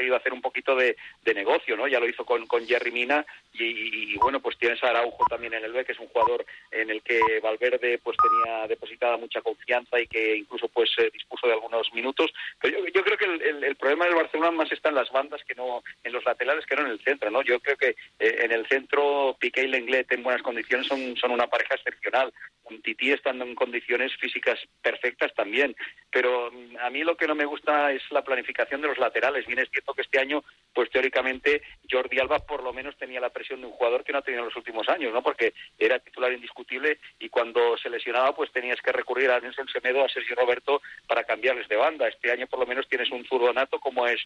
querido hacer un poquito de, negocio, ¿no? Ya lo hizo con, con Jerry Mina y, bueno, pues tienes a Araujo también en el B, que es un jugador en el que Valverde pues tenía depositada mucha confianza y que incluso pues dispuso de algunos minutos. Pero yo, creo que el, problema del Barcelona más está en las bandas que no, en los laterales que no en el centro, ¿no? Yo creo que eh, en el centro Piqué y Lenglet en buenas condiciones son, son una pareja excepcional. Titi estando en condiciones físicas perfectas también. Pero mm, a mí lo que no me gusta es la planificación de los laterales. Bien es cierto que este año, pues teóricamente, Jordi Alba por lo menos tenía la presión de un jugador que no ha tenido en los últimos años, ¿no? Porque era titular indiscutible y cuando se lesionaba, pues tenías que recurrir a Nelson Semedo, a Sergio Roberto para cambiarles de banda. Este año por lo menos tienes un zurdo como es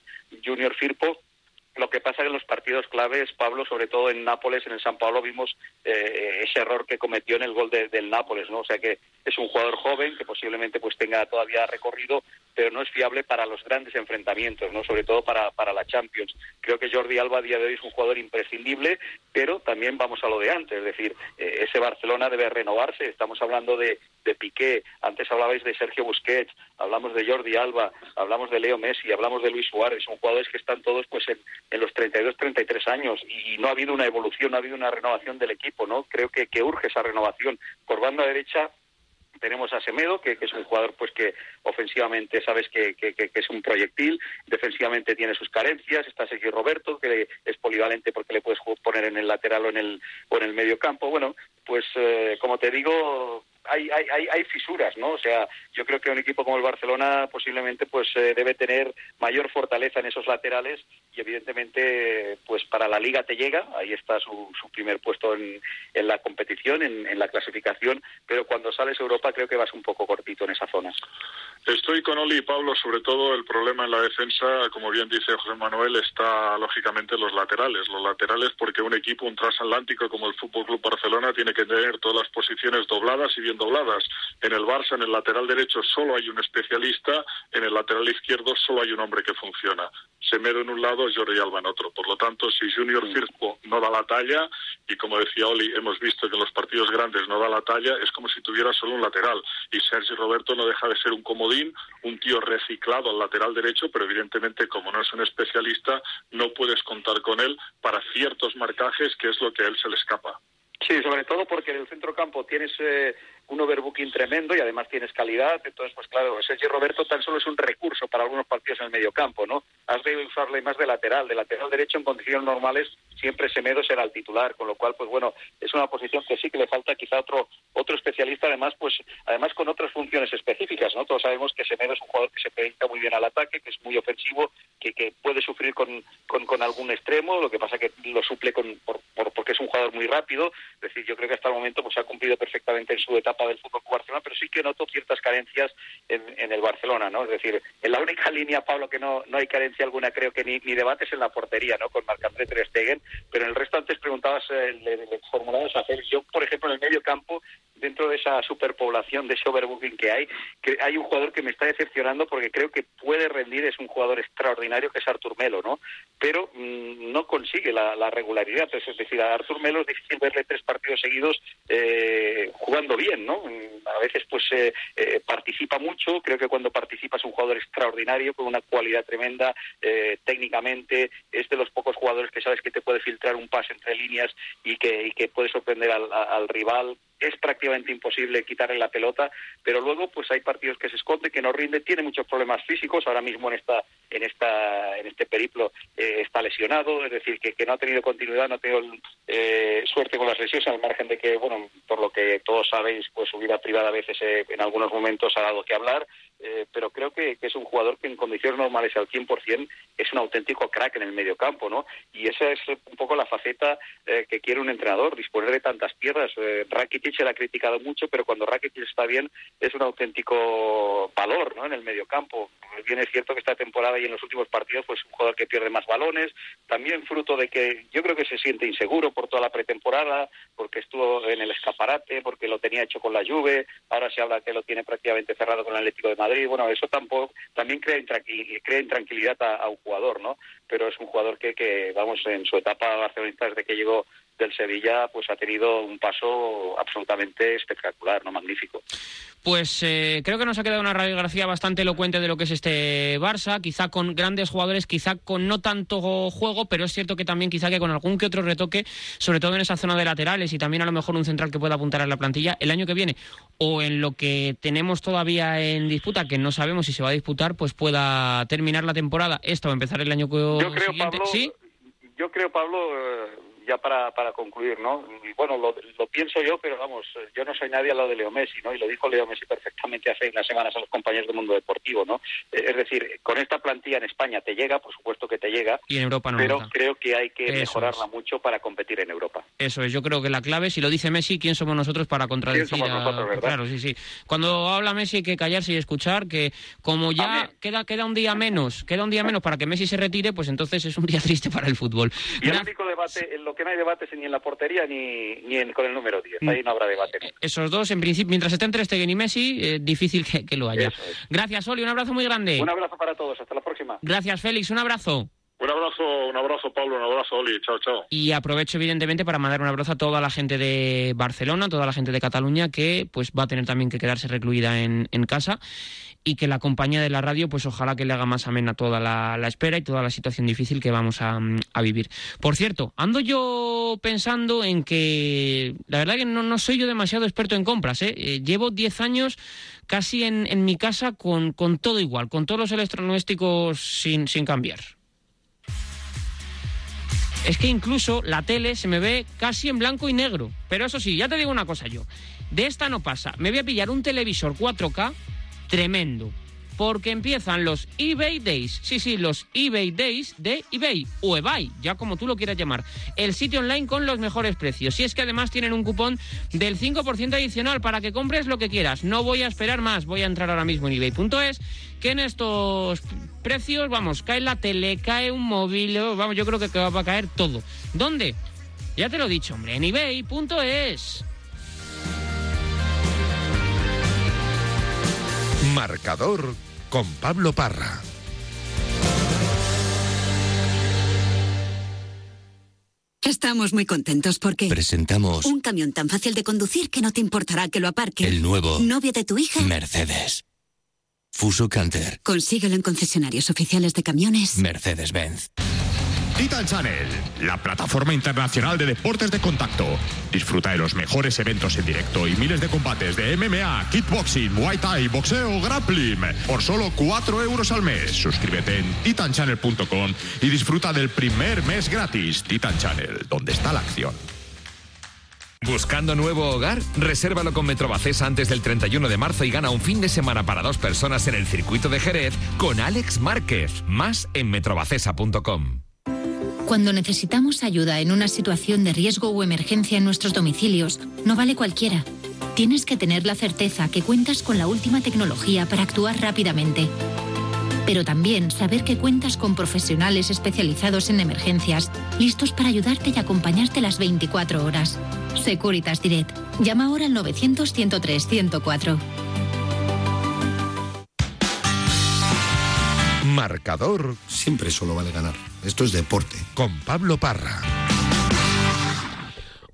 Junior Firpo lo que pasa que en los partidos claves, Pablo, sobre todo en Nápoles, en el San Pablo, vimos eh, ese error que cometió en el gol del Nápoles, ¿no? O sea que es un jugador joven que posiblemente pues tenga todavía recorrido, pero no es fiable para los grandes enfrentamientos, ¿no? Sobre todo para, para la Champions. Creo que Jordi Alba a día de hoy es un jugador imprescindible, pero también vamos a lo de antes, es decir, eh, ese Barcelona debe renovarse. Estamos hablando de, de Piqué, antes hablabais de Sergio Busquets, hablamos de Jordi Alba, hablamos de Leo Messi, hablamos de Luis Suárez, son jugadores que están todos pues en en los 32, 33 años y no ha habido una evolución, no ha habido una renovación del equipo, ¿no? Creo que, que urge esa renovación. Por banda derecha tenemos a Semedo, que, es un jugador pues que ofensivamente sabes que, que, es un proyectil, defensivamente tiene sus carencias, está Sergio Roberto, que es polivalente porque le puedes poner en el lateral o en el, o en el medio campo. Bueno, pues eh, como te digo, hay, hay, hay, fisuras, ¿no? O sea, yo creo que un equipo como el Barcelona posiblemente pues eh, debe tener mayor fortaleza en esos laterales y evidentemente pues para la liga te llega, ahí está su, su primer puesto en, en la competición, en, en, la clasificación, pero cuando sales a Europa creo que vas un poco cortito en esa zona. Estoy con Oli y Pablo, sobre todo el problema en la defensa, como bien dice José Manuel, está lógicamente en los laterales. Los laterales porque un equipo, un transatlántico como el Fútbol Club Barcelona tiene que tener todas las posiciones dobladas y bien dobladas. En el Barça, en el lateral derecho, solo hay un especialista, en el lateral izquierdo solo hay un hombre que funciona. Semedo en un lado, Jordi Alba en otro. Por lo tanto, si Junior Firpo no da la talla, y como decía Oli, hemos visto que en los partidos grandes no da la talla, es como si tuviera solo un lateral. Y Sergio Roberto no deja de ser un comodín, un tío reciclado al lateral derecho, pero evidentemente, como no es un especialista, no puedes contar con él para ciertos marcajes, que es lo que a él se le escapa. Sí, sobre todo porque en el centro campo tienes eh, un overbooking tremendo y además tienes calidad. Entonces, pues claro, Sergio Roberto tan solo es un recurso para algunos partidos en el medio campo, ¿no? Has de usarle más de lateral. De lateral derecho en condiciones normales siempre Semedo será el titular, con lo cual, pues bueno, es una posición que sí que le falta quizá otro otro especialista, además, pues además con otras funciones específicas, ¿no? Todos sabemos que Semedo es un jugador que se proyecta muy bien al ataque, que es muy ofensivo, que, que puede sufrir con, con, algún extremo, lo que pasa que lo suple con, por, porque es un jugador muy rápido. Es decir, yo creo que hasta el momento pues ha cumplido perfectamente en su etapa del fútbol Barcelona, pero sí que noto ciertas carencias en, el Barcelona, ¿no? Es decir, en la única línea, Pablo, que no, no hay carencia alguna, creo que ni, ni debates en la portería, ¿no? Con Marc-André Ter Stegen, pero en el resto antes preguntabas, eh, le, le formulabas hacer. Yo, por ejemplo, en el medio campo dentro de esa superpoblación, de ese overbooking que hay, que hay un jugador que me está decepcionando porque creo que puede rendir, es un jugador extraordinario que es Artur Melo, ¿no? Pero mm, no consigue la, regularidad, es decir, a Artur Melo es difícil verle tres partidos seguidos eh, jugando bien, ¿no? A veces pues eh, eh, participa mucho, creo que cuando participa es un jugador extraordinario, con una cualidad tremenda técnicamente, es de los pocos jugadores que sabes que te puede filtrar un pase entre líneas y que, que puede sorprender al rival es prácticamente imposible quitarle la pelota, pero luego pues hay partidos que se esconde, que no rinde, tiene muchos problemas físicos, ahora mismo en esta en esta en este periplo eh, está lesionado, es decir, que, que, no ha tenido continuidad, no ha tenido eh, suerte con las lesiones, al margen de que, bueno, por lo que todos sabéis, pues su vida privada a veces eh, en algunos momentos ha dado que hablar, pero creo que, que, es un jugador que en condiciones normales al 100% es un auténtico crack en el medio campo, ¿no? Y esa es un poco la faceta que quiere un entrenador, disponer de tantas piedras. Rakitic se la ha criticado mucho, pero cuando Rakitic está bien es un auténtico valor ¿no? en el medio campo. Bien es cierto que esta temporada y en los últimos partidos pues un jugador que pierde más balones, también fruto de que yo creo que se siente inseguro por toda la pretemporada, porque estuvo en el escaparate, porque lo tenía hecho con la Juve, ahora se habla que lo tiene prácticamente cerrado con el Atlético de Madrid. Bueno, eso tampoco también crea, crea intranquilidad a, un jugador, ¿no? Pero es un jugador que, que, vamos, en su etapa barcelonista desde que llegó del Sevilla pues ha tenido un paso absolutamente espectacular, no magnífico. Pues eh, creo que nos ha quedado una radiografía bastante elocuente de lo que es este Barça, quizá con grandes jugadores, quizá con no tanto juego, pero es cierto que también quizá que con algún que otro retoque, sobre todo en esa zona de laterales y también a lo mejor un central que pueda apuntar a la plantilla el año que viene o en lo que tenemos todavía en disputa, que no sabemos si se va a disputar, pues pueda terminar la temporada esta o empezar el año yo creo, siguiente. ¿Sí? Yo creo, Pablo, eh, ya para, para concluir, ¿no? Y bueno, lo, pienso yo, pero vamos, yo no soy nadie al lado de Leo Messi, ¿no? Y lo dijo Leo Messi perfectamente hace unas semanas a los compañeros del mundo deportivo, ¿no? Eh, es decir, con esta plantilla en España te llega, por supuesto que te llega, y en Europa no pero creo que hay que mejorarla mucho para competir en Europa. Eso es, yo creo que la clave, si lo dice Messi, ¿quién somos nosotros para contradecir? ¿Quién somos nosotros, ¿verdad? Claro, sí, sí. Cuando habla Messi hay que callarse y escuchar que como ya queda queda un día menos, queda un día menos para que Messi se retire, pues entonces es un día triste para el fútbol. Y el único debate, en lo que no hay debate es ni en la portería ni, ni con el número 10. Ahí no habrá debate. Esos dos, en principio, mientras estén entre Stegen y Messi, eh, difícil que, lo haya. Gracias, Oli, un abrazo muy grande. Un abrazo para todos, hasta la próxima. Gracias, Félix, un abrazo. Un abrazo, un abrazo Pablo, un abrazo Oli, chao, chao. Y aprovecho evidentemente para mandar un abrazo a toda la gente de Barcelona, toda la gente de Cataluña que pues va a tener también que quedarse recluida en, en casa y que la compañía de la radio, pues ojalá que le haga más amena toda la, espera y toda la situación difícil que vamos a, vivir. Por cierto, ando yo pensando en que la verdad que no, soy yo demasiado experto en compras. ¿eh? eh llevo 10 años casi en, mi casa con, todo igual, con todos los electrodomésticos sin cambiar. Es que incluso la tele se me ve casi en blanco y negro. Pero eso sí, ya te digo una cosa yo. De esta no pasa. Me voy a pillar un televisor 4K tremendo. Porque empiezan los eBay Days. Sí, sí, los eBay Days de eBay o eBay, ya como tú lo quieras llamar. El sitio online con los mejores precios. Y es que además tienen un cupón del 5% adicional para que compres lo que quieras. No voy a esperar más. Voy a entrar ahora mismo en eBay.es. Que en estos precios, vamos, cae la tele, cae un móvil. Vamos, yo creo que va a caer todo. ¿Dónde? Ya te lo he dicho, hombre, en eBay.es. Marcador con Pablo Parra. Estamos muy contentos porque presentamos un camión tan fácil de conducir que no te importará que lo aparque. El nuevo novio de tu hija. Mercedes. Fuso Canter. Consíguelo en concesionarios oficiales de camiones. Mercedes-Benz. Titan Channel, la plataforma internacional de deportes de contacto. Disfruta de los mejores eventos en directo y miles de combates de MMA, kickboxing, muay thai, boxeo, grappling por solo 4 euros al mes. Suscríbete en titanchannel.com y disfruta del primer mes gratis. Titan Channel, donde está la acción. ¿Buscando nuevo hogar? Resérvalo con Metrobacés antes del 31 de marzo y gana un fin de semana para dos personas en el circuito de Jerez con Alex Márquez. Más en metrobacesa.com. Cuando necesitamos ayuda en una situación de riesgo o emergencia en nuestros domicilios, no vale cualquiera. Tienes que tener la certeza que cuentas con la última tecnología para actuar rápidamente. Pero también saber que cuentas con profesionales especializados en emergencias, listos para ayudarte y acompañarte las 24 horas. Securitas Direct. Llama ahora al 900-103-104. Marcador. Siempre solo vale ganar. Esto es deporte. Con Pablo Parra.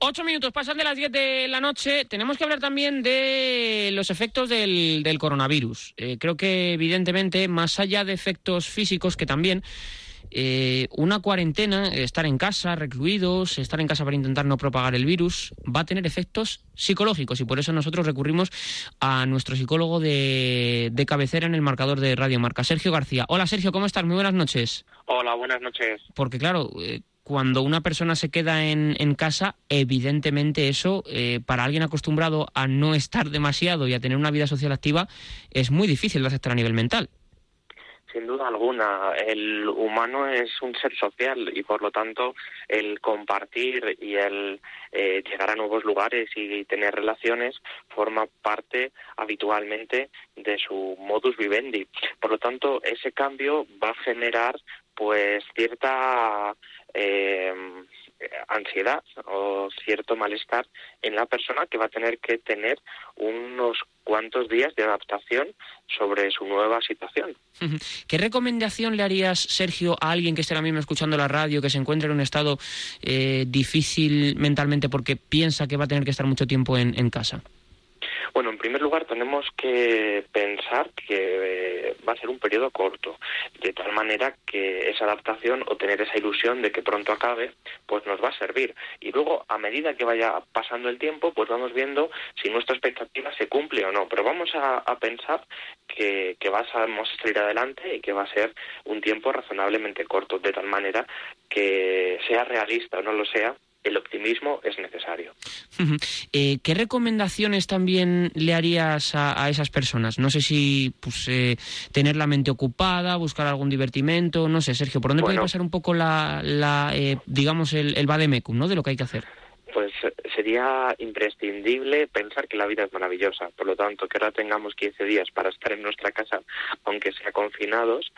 Ocho minutos, pasan de las diez de la noche. Tenemos que hablar también de los efectos del, coronavirus. Eh, creo que, evidentemente, más allá de efectos físicos, que también eh, una cuarentena, estar en casa, recluidos, estar en casa para intentar no propagar el virus, va a tener efectos psicológicos y por eso nosotros recurrimos a nuestro psicólogo de, cabecera en el marcador de Radio Marca, Sergio García. Hola Sergio, ¿cómo estás? Muy buenas noches. Hola, buenas noches. Porque claro, eh, cuando una persona se queda en, casa, evidentemente eso, eh, para alguien acostumbrado a no estar demasiado y a tener una vida social activa, es muy difícil de aceptar a nivel mental. Sin duda alguna, el humano es un ser social y por lo tanto el compartir y el eh, llegar a nuevos lugares y tener relaciones forma parte habitualmente de su modus vivendi. Por lo tanto, ese cambio va a generar pues cierta eh, ansiedad o cierto malestar en la persona que va a tener que tener unos cuantos días de adaptación sobre su nueva situación. ¿Qué recomendación le harías, Sergio, a alguien que esté ahora mismo escuchando la radio, que se encuentre en un estado eh, difícil mentalmente porque piensa que va a tener que estar mucho tiempo en casa? Bueno, en primer lugar tenemos que pensar que eh, va a ser un periodo corto, de tal manera que esa adaptación o tener esa ilusión de que pronto acabe, pues nos va a servir. Y luego, a medida que vaya pasando el tiempo, pues vamos viendo si nuestra expectativa se cumple o no. Pero vamos a, pensar que, que vamos a salir adelante y que va a ser un tiempo razonablemente corto, de tal manera que sea realista o no lo sea, el optimismo es necesario. Eh, ¿Qué recomendaciones también le harías a, esas personas? No sé si pues, eh, tener la mente ocupada, buscar algún divertimento, no sé, Sergio, ¿por dónde puede pasar un poco la, la eh, digamos, el, el vademecum, ¿no? De lo que hay que hacer. Pues sería imprescindible pensar que la vida es maravillosa. Por lo tanto, que ahora tengamos 15 días para estar en nuestra casa, aunque sea confinados,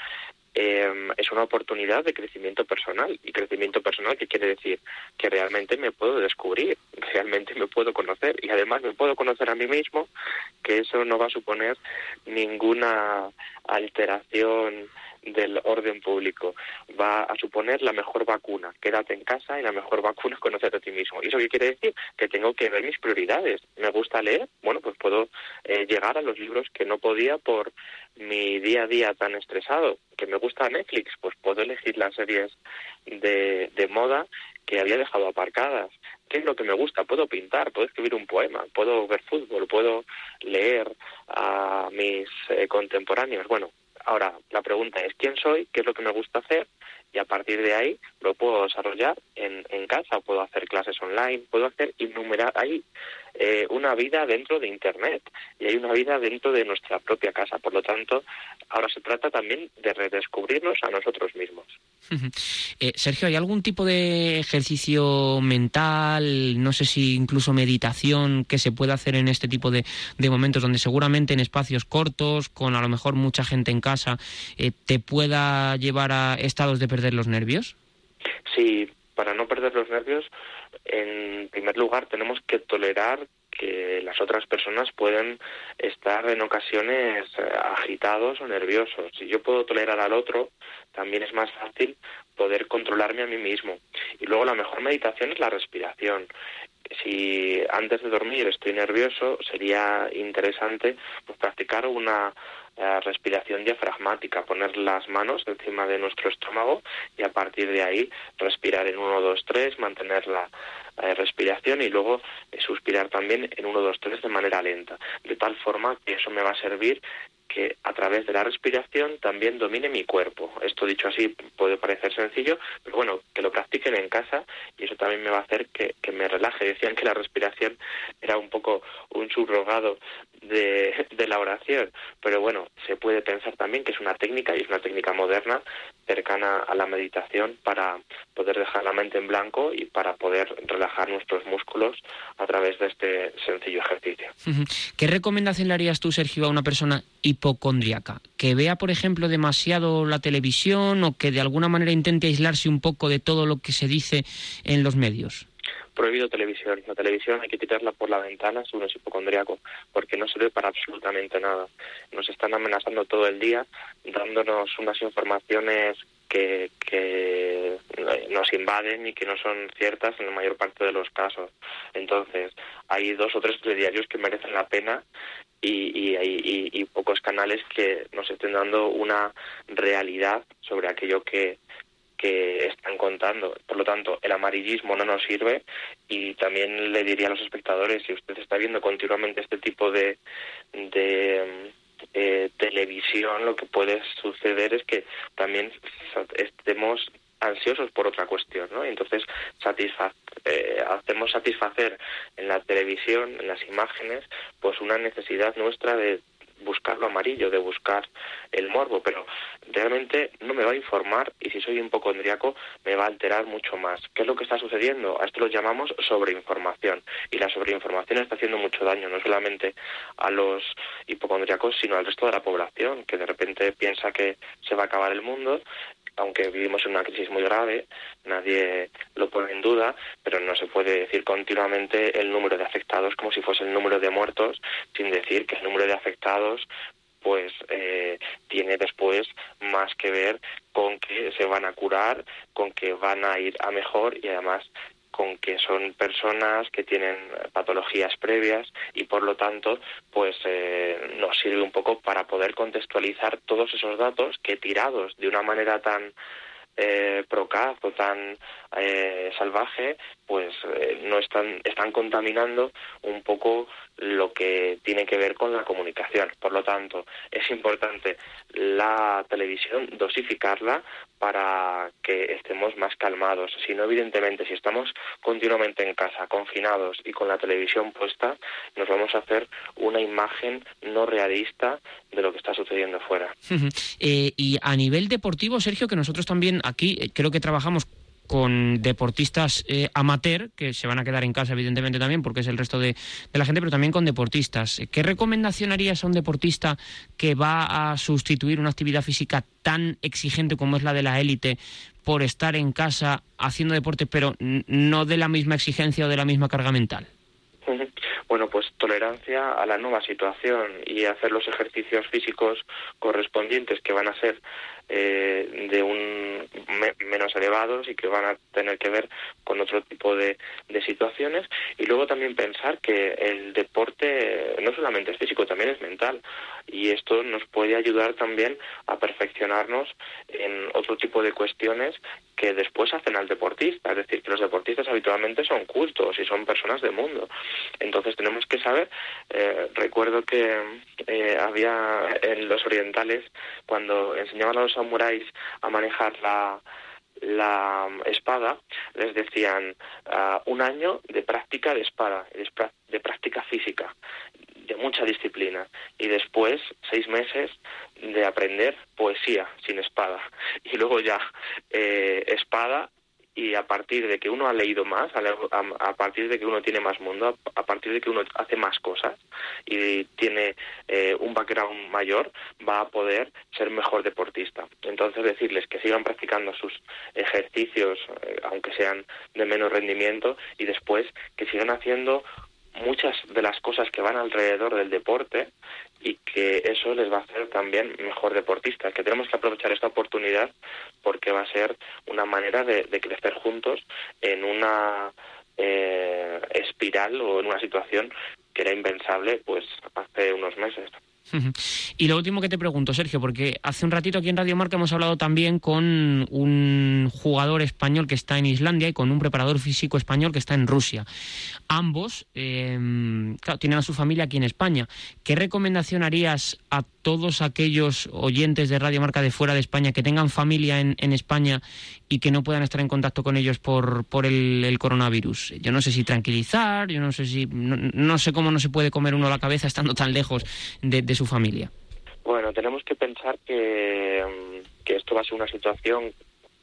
eh, es una oportunidad de crecimiento personal. Y crecimiento personal, ¿qué quiere decir? Que realmente me puedo descubrir, realmente me puedo conocer y además me puedo conocer a mí mismo, que eso no va a suponer ninguna alteración del orden público. Va a suponer la mejor vacuna. Quédate en casa y la mejor vacuna es conocerte a ti mismo. ¿Y eso qué quiere decir? Que tengo que ver mis prioridades. ¿Me gusta leer? Bueno, pues puedo eh, llegar a los libros que no podía por mi día a día tan estresado. ¿Que me gusta Netflix? Pues puedo elegir las series de, de moda que había dejado aparcadas. ¿Qué es lo que me gusta? Puedo pintar, puedo escribir un poema, puedo ver fútbol, puedo leer a mis eh, contemporáneos. Bueno, Ahora, la pregunta es quién soy, qué es lo que me gusta hacer y a partir de ahí lo puedo desarrollar en, en casa, puedo hacer clases online, puedo hacer innumerar, hay eh, una vida dentro de Internet y hay una vida dentro de nuestra propia casa. Por lo tanto, ahora se trata también de redescubrirnos a nosotros mismos. Eh, Sergio, ¿hay algún tipo de ejercicio mental, no sé si incluso meditación, que se pueda hacer en este tipo de, momentos donde seguramente en espacios cortos, con a lo mejor mucha gente en casa, eh, te pueda llevar a estados de perder los nervios? Sí, para no perder los nervios, en primer lugar tenemos que tolerar que las otras personas pueden estar en ocasiones eh, agitados o nerviosos. Si yo puedo tolerar al otro, también es más fácil poder controlarme a mí mismo. Y luego la mejor meditación es la respiración. Si antes de dormir estoy nervioso, sería interesante pues, practicar una respiración diafragmática, poner las manos encima de nuestro estómago y a partir de ahí respirar en 1, 2, 3, mantener la respiración y luego eh, suspirar también en 1, 2, 3 de manera lenta, de tal forma que eso me va a servir que a través de la respiración también domine mi cuerpo. Esto dicho así puede parecer sencillo, pero bueno, que lo practiquen en casa y eso también me va a hacer que, me relaje. Decían que la respiración era un poco un subrogado de, de, la oración, pero bueno, se puede pensar también que es una técnica y es una técnica moderna cercana a la meditación para poder dejar la mente en blanco y para poder relajar nuestros músculos a través de este sencillo ejercicio. ¿Qué recomendación le harías tú, Sergio, a una persona hipocondriaca? Que vea, por ejemplo, demasiado la televisión o que de alguna manera intente aislarse un poco de todo lo que se dice en los medios prohibido televisión. La televisión hay que quitarla por la ventana si uno es hipocondriaco, porque no sirve para absolutamente nada. Nos están amenazando todo el día, dándonos unas informaciones que, que nos invaden y que no son ciertas en la mayor parte de los casos. Entonces, hay dos o tres diarios que merecen la pena y, y, y, pocos canales que nos estén dando una realidad sobre aquello que, que están contando. Por lo tanto, el amarillismo no nos sirve y también le diría a los espectadores, si usted está viendo continuamente este tipo de, de eh, televisión, lo que puede suceder es que también estemos ansiosos por otra cuestión, ¿no? Entonces eh, hacemos satisfacer en la televisión, en las imágenes, pues una necesidad nuestra de buscar lo amarillo, de buscar el morbo, pero realmente no me va a informar y si soy hipocondriaco me va a alterar mucho más. ¿Qué es lo que está sucediendo? A esto lo llamamos sobreinformación y la sobreinformación está haciendo mucho daño no solamente a los hipocondriacos sino al resto de la población que de repente piensa que se va a acabar el mundo aunque vivimos en una crisis muy grave, nadie lo pone en duda, pero no se puede decir continuamente el número de afectados como si fuese el número de muertos, sin decir que el número de afectados pues eh, tiene después más que ver con que se van a curar, con que van a ir a mejor y además con que son personas que tienen patologías previas y por lo tanto pues eh, nos sirve un poco para poder contextualizar todos esos datos que tirados de una manera tan eh, procaz o tan eh, salvaje, pues eh, no están, están contaminando un poco lo que tiene que ver con la comunicación. Por lo tanto, es importante la televisión dosificarla para que estemos más calmados. Si no, evidentemente, si estamos continuamente en casa, confinados y con la televisión puesta, nos vamos a hacer una imagen no realista de lo que está sucediendo fuera. Eh, y a nivel deportivo, Sergio, que nosotros también aquí eh, creo que trabajamos con deportistas eh, amateur, que se van a quedar en casa evidentemente también, porque es el resto de, de, la gente, pero también con deportistas. ¿Qué recomendación harías a un deportista que va a sustituir una actividad física tan exigente como es la de la élite por estar en casa haciendo deporte, pero no de la misma exigencia o de la misma carga mental? Bueno, pues tolerancia a la nueva situación y hacer los ejercicios físicos correspondientes que van a ser eh, de un menos elevados y que van a tener que ver con otro tipo de, de, situaciones. Y luego también pensar que el deporte no solamente es físico también es mental. Y esto nos puede ayudar también a perfeccionarnos en otro tipo de cuestiones que después hacen al deportista. Es decir que los deportistas habitualmente son cultos y son personas de mundo. Entonces tenemos que saber. Eh, recuerdo que eh, había en los orientales cuando enseñaban a los samuráis a manejar la, la espada, les decían uh, un año de práctica de espada, de práctica física, de mucha disciplina, y después seis meses de aprender poesía sin espada, y luego ya eh, espada y a partir de que uno ha leído más, a, partir de que uno tiene más mundo, a, partir de que uno hace más cosas y tiene eh, un background mayor, va a poder ser mejor deportista. Entonces decirles que sigan practicando sus ejercicios, eh, aunque sean de menos rendimiento, y después que sigan haciendo muchas de las cosas que van alrededor del deporte y que eso les va a hacer también mejor deportistas, que tenemos que aprovechar esta oportunidad porque va a ser una manera de, crecer juntos en una eh, espiral o en una situación que era impensable pues hace unos meses. Y lo último que te pregunto, Sergio, porque hace un ratito aquí en Radio Marca hemos hablado también con un jugador español que está en Islandia y con un preparador físico español que está en Rusia. Ambos, eh, claro, tienen a su familia aquí en España. ¿Qué recomendación harías a todos aquellos oyentes de Radio Marca de fuera de España que tengan familia en, España y que no puedan estar en contacto con ellos por, el, coronavirus? Yo no sé si tranquilizar, yo no sé si. No, sé cómo no se puede comer uno la cabeza estando tan lejos de su familia. Bueno, tenemos que pensar que, que esto va a ser una situación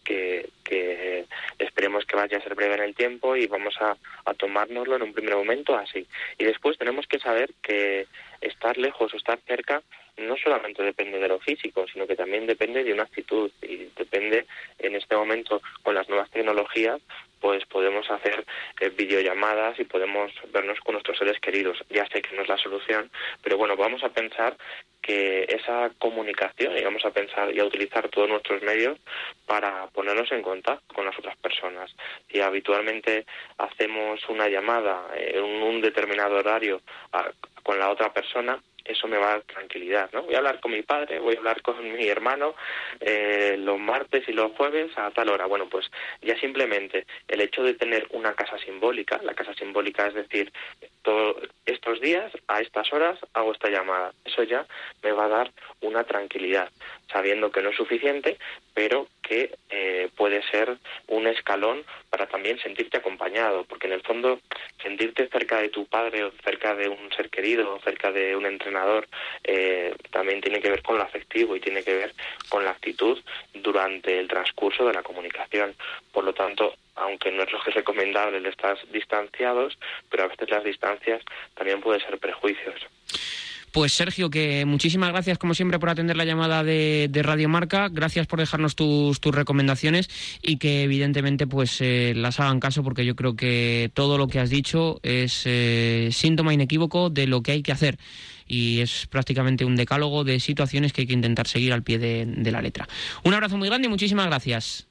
que, que, esperemos que vaya a ser breve en el tiempo y vamos a, a, tomárnoslo en un primer momento así. Y después tenemos que saber que estar lejos o estar cerca no solamente depende de lo físico, sino que también depende de una actitud y depende en este momento con las nuevas tecnologías pues podemos hacer eh, videollamadas y podemos vernos con nuestros seres queridos. Ya sé que no es la solución, pero bueno, vamos a pensar que esa comunicación y vamos a pensar y a utilizar todos nuestros medios para ponernos en contacto con las otras personas. Si habitualmente hacemos una llamada en un determinado horario a, con la otra persona, eso me va a dar tranquilidad, ¿no? Voy a hablar con mi padre, voy a hablar con mi hermano eh, los martes y los jueves a tal hora. Bueno, pues ya simplemente el hecho de tener una casa simbólica, la casa simbólica es decir, todos estos días, a estas horas, hago esta llamada. Eso ya me va a dar una tranquilidad, sabiendo que no es suficiente, pero que eh, puede ser un escalón para también sentirte acompañado, porque en el fondo sentirte cerca de tu padre o cerca de un ser querido o cerca de un entrenador eh, también tiene que ver con lo afectivo y tiene que ver con la actitud durante el transcurso de la comunicación. Por lo tanto, aunque no es lo que es recomendable el estar distanciados, pero a veces las distancias también pueden ser prejuicios. Pues Sergio, que muchísimas gracias como siempre por atender la llamada de, Radio Marca, gracias por dejarnos tus, tus recomendaciones y que evidentemente pues eh, las hagan caso porque yo creo que todo lo que has dicho es eh, síntoma inequívoco de lo que hay que hacer y es prácticamente un decálogo de situaciones que hay que intentar seguir al pie de la letra. Un abrazo muy grande y muchísimas gracias.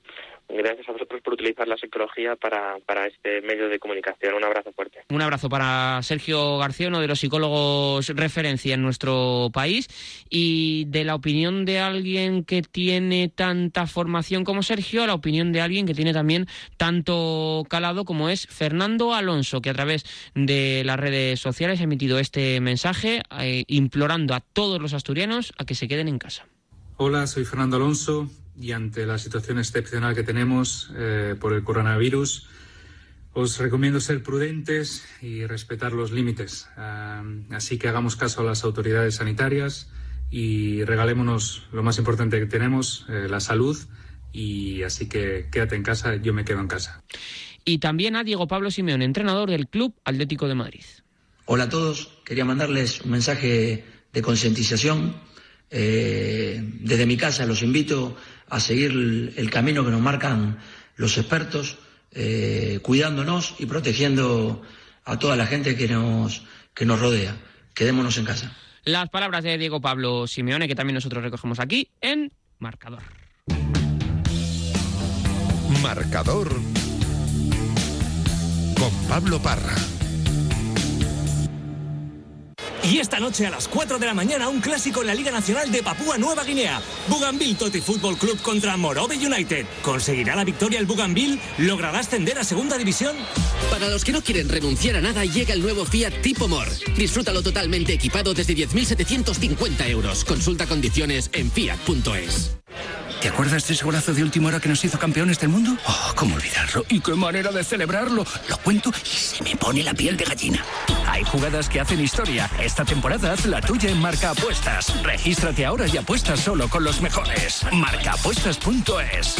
Gracias a vosotros por utilizar la psicología para, para este medio de comunicación. Un abrazo fuerte. Un abrazo para Sergio García, uno de los psicólogos referencia en nuestro país. Y de la opinión de alguien que tiene tanta formación como Sergio, a la opinión de alguien que tiene también tanto calado como es Fernando Alonso, que a través de las redes sociales ha emitido este mensaje eh, implorando a todos los asturianos a que se queden en casa. Hola, soy Fernando Alonso y ante la situación excepcional que tenemos eh, por el coronavirus, os recomiendo ser prudentes y respetar los límites. Ah, así que hagamos caso a las autoridades sanitarias y regalémonos lo más importante que tenemos, eh, la salud. Y así que quédate en casa, yo me quedo en casa. Y también a Diego Pablo Simeón, entrenador del Club Atlético de Madrid. Hola a todos, quería mandarles un mensaje de concientización. Eh, desde mi casa los invito a seguir el, camino que nos marcan los expertos, eh, cuidándonos y protegiendo a toda la gente que nos, que nos rodea. Quedémonos en casa. Las palabras de Diego Pablo Simeone, que también nosotros recogemos aquí en Marcador. Marcador con Pablo Parra. Y esta noche a las 4 de la mañana un clásico en la Liga Nacional de Papúa Nueva Guinea. Bougainville Toti Football Club contra Morobe United. ¿Conseguirá la victoria el Bougainville? ¿Logrará ascender a segunda división? Para los que no quieren renunciar a nada, llega el nuevo Fiat Tipo More. Disfrútalo totalmente equipado desde 10.750 euros. Consulta condiciones en fiat.es. ¿Te acuerdas de ese golazo de última hora que nos hizo campeones del mundo? Oh, ¿cómo olvidarlo? ¿Y qué manera de celebrarlo? Lo cuento y se me pone la piel de gallina. Hay jugadas que hacen historia. Esta temporada haz la tuya en Marca Apuestas. Regístrate ahora y apuesta solo con los mejores. Marcaapuestas.es.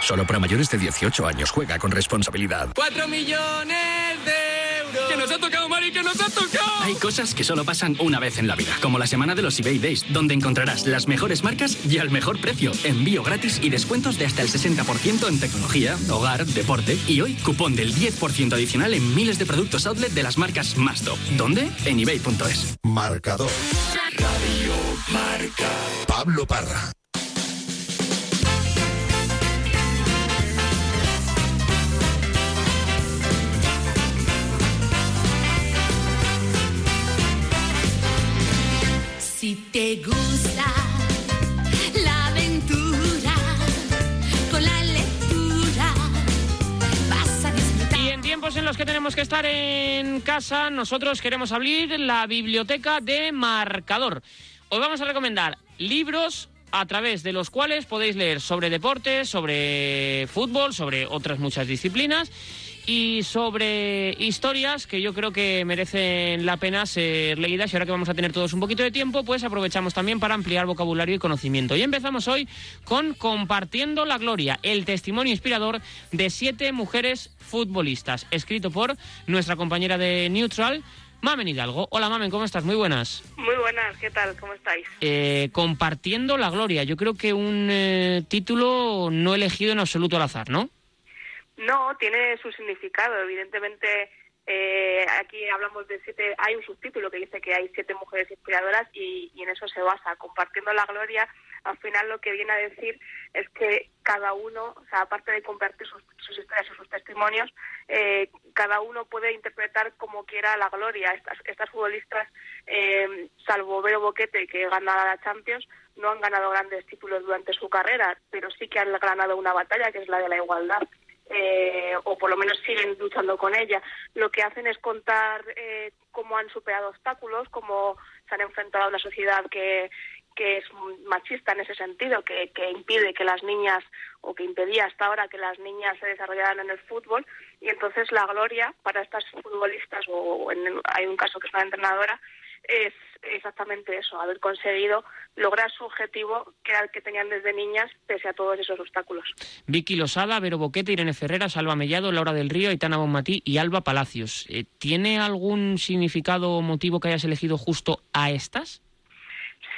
Solo para mayores de 18 años. Juega con responsabilidad. ¡Cuatro millones de ¡Que nos ha tocado, Mari! ¡Que nos ha tocado! Hay cosas que solo pasan una vez en la vida, como la semana de los eBay Days, donde encontrarás las mejores marcas y al mejor precio. Envío gratis y descuentos de hasta el 60% en tecnología, hogar, deporte y hoy cupón del 10% adicional en miles de productos outlet de las marcas más top. ¿Dónde? En ebay.es. Marcador. Radio Marca. Pablo Parra. Si te gusta la aventura con la lectura, vas a disfrutar. Y en tiempos en los que tenemos que estar en casa, nosotros queremos abrir la biblioteca de Marcador. Os vamos a recomendar libros a través de los cuales podéis leer sobre deportes, sobre fútbol, sobre otras muchas disciplinas y sobre historias que yo creo que merecen la pena ser leídas y ahora que vamos a tener todos un poquito de tiempo, pues aprovechamos también para ampliar vocabulario y conocimiento. Y empezamos hoy con Compartiendo la Gloria, el testimonio inspirador de siete mujeres futbolistas, escrito por nuestra compañera de Neutral, Mamen Hidalgo. Hola Mamen, ¿cómo estás? Muy buenas. Muy buenas, ¿qué tal? ¿Cómo estáis? Eh, compartiendo la gloria. Yo creo que un eh, título no elegido en absoluto al azar, ¿no? No, tiene su significado. Evidentemente, eh, aquí hablamos de siete, hay un subtítulo que dice que hay siete mujeres inspiradoras y, en eso se basa. Compartiendo la gloria, al final lo que viene a decir es que cada uno, o sea, aparte de compartir sus, historias y sus testimonios, eh, cada uno puede interpretar como quiera la gloria. Estas, estas futbolistas, eh, salvo Vero Boquete, que gana la Champions, no han ganado grandes títulos durante su carrera, pero sí que han ganado una batalla, que es la de la igualdad eh, o por lo menos siguen luchando con ella. Lo que hacen es contar eh, cómo han superado obstáculos, cómo se han enfrentado a una sociedad que, que es machista en ese sentido, que, que impide que las niñas, o que impedía hasta ahora que las niñas se desarrollaran en el fútbol, y entonces la gloria para estas futbolistas, o en, hay un caso que es una entrenadora, es exactamente eso, haber conseguido lograr su objetivo, que era el que tenían desde niñas, pese a todos esos obstáculos. Vicky Losada, Vero Boquete, Irene Ferreras, Alba Mellado, Laura del Río, Aitana Bonmatí y Alba Palacios. Eh, ¿Tiene algún significado o motivo que hayas elegido justo a estas?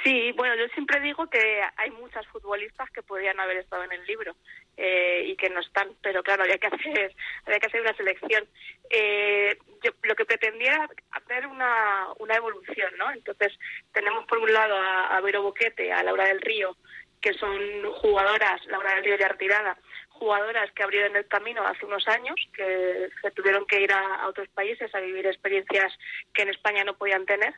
Sí, bueno, yo siempre digo que hay muchas futbolistas que podrían haber estado en el libro eh, y que no están, pero claro, había que hacer, había que hacer una selección. Eh, yo lo que pretendía era hacer una, una evolución, ¿no? Entonces tenemos por un lado a, Vero Boquete, a Laura del Río, que son jugadoras, Laura del Río ya retirada, jugadoras que abrieron el camino hace unos años, que se tuvieron que ir a otros países a vivir experiencias que en España no podían tener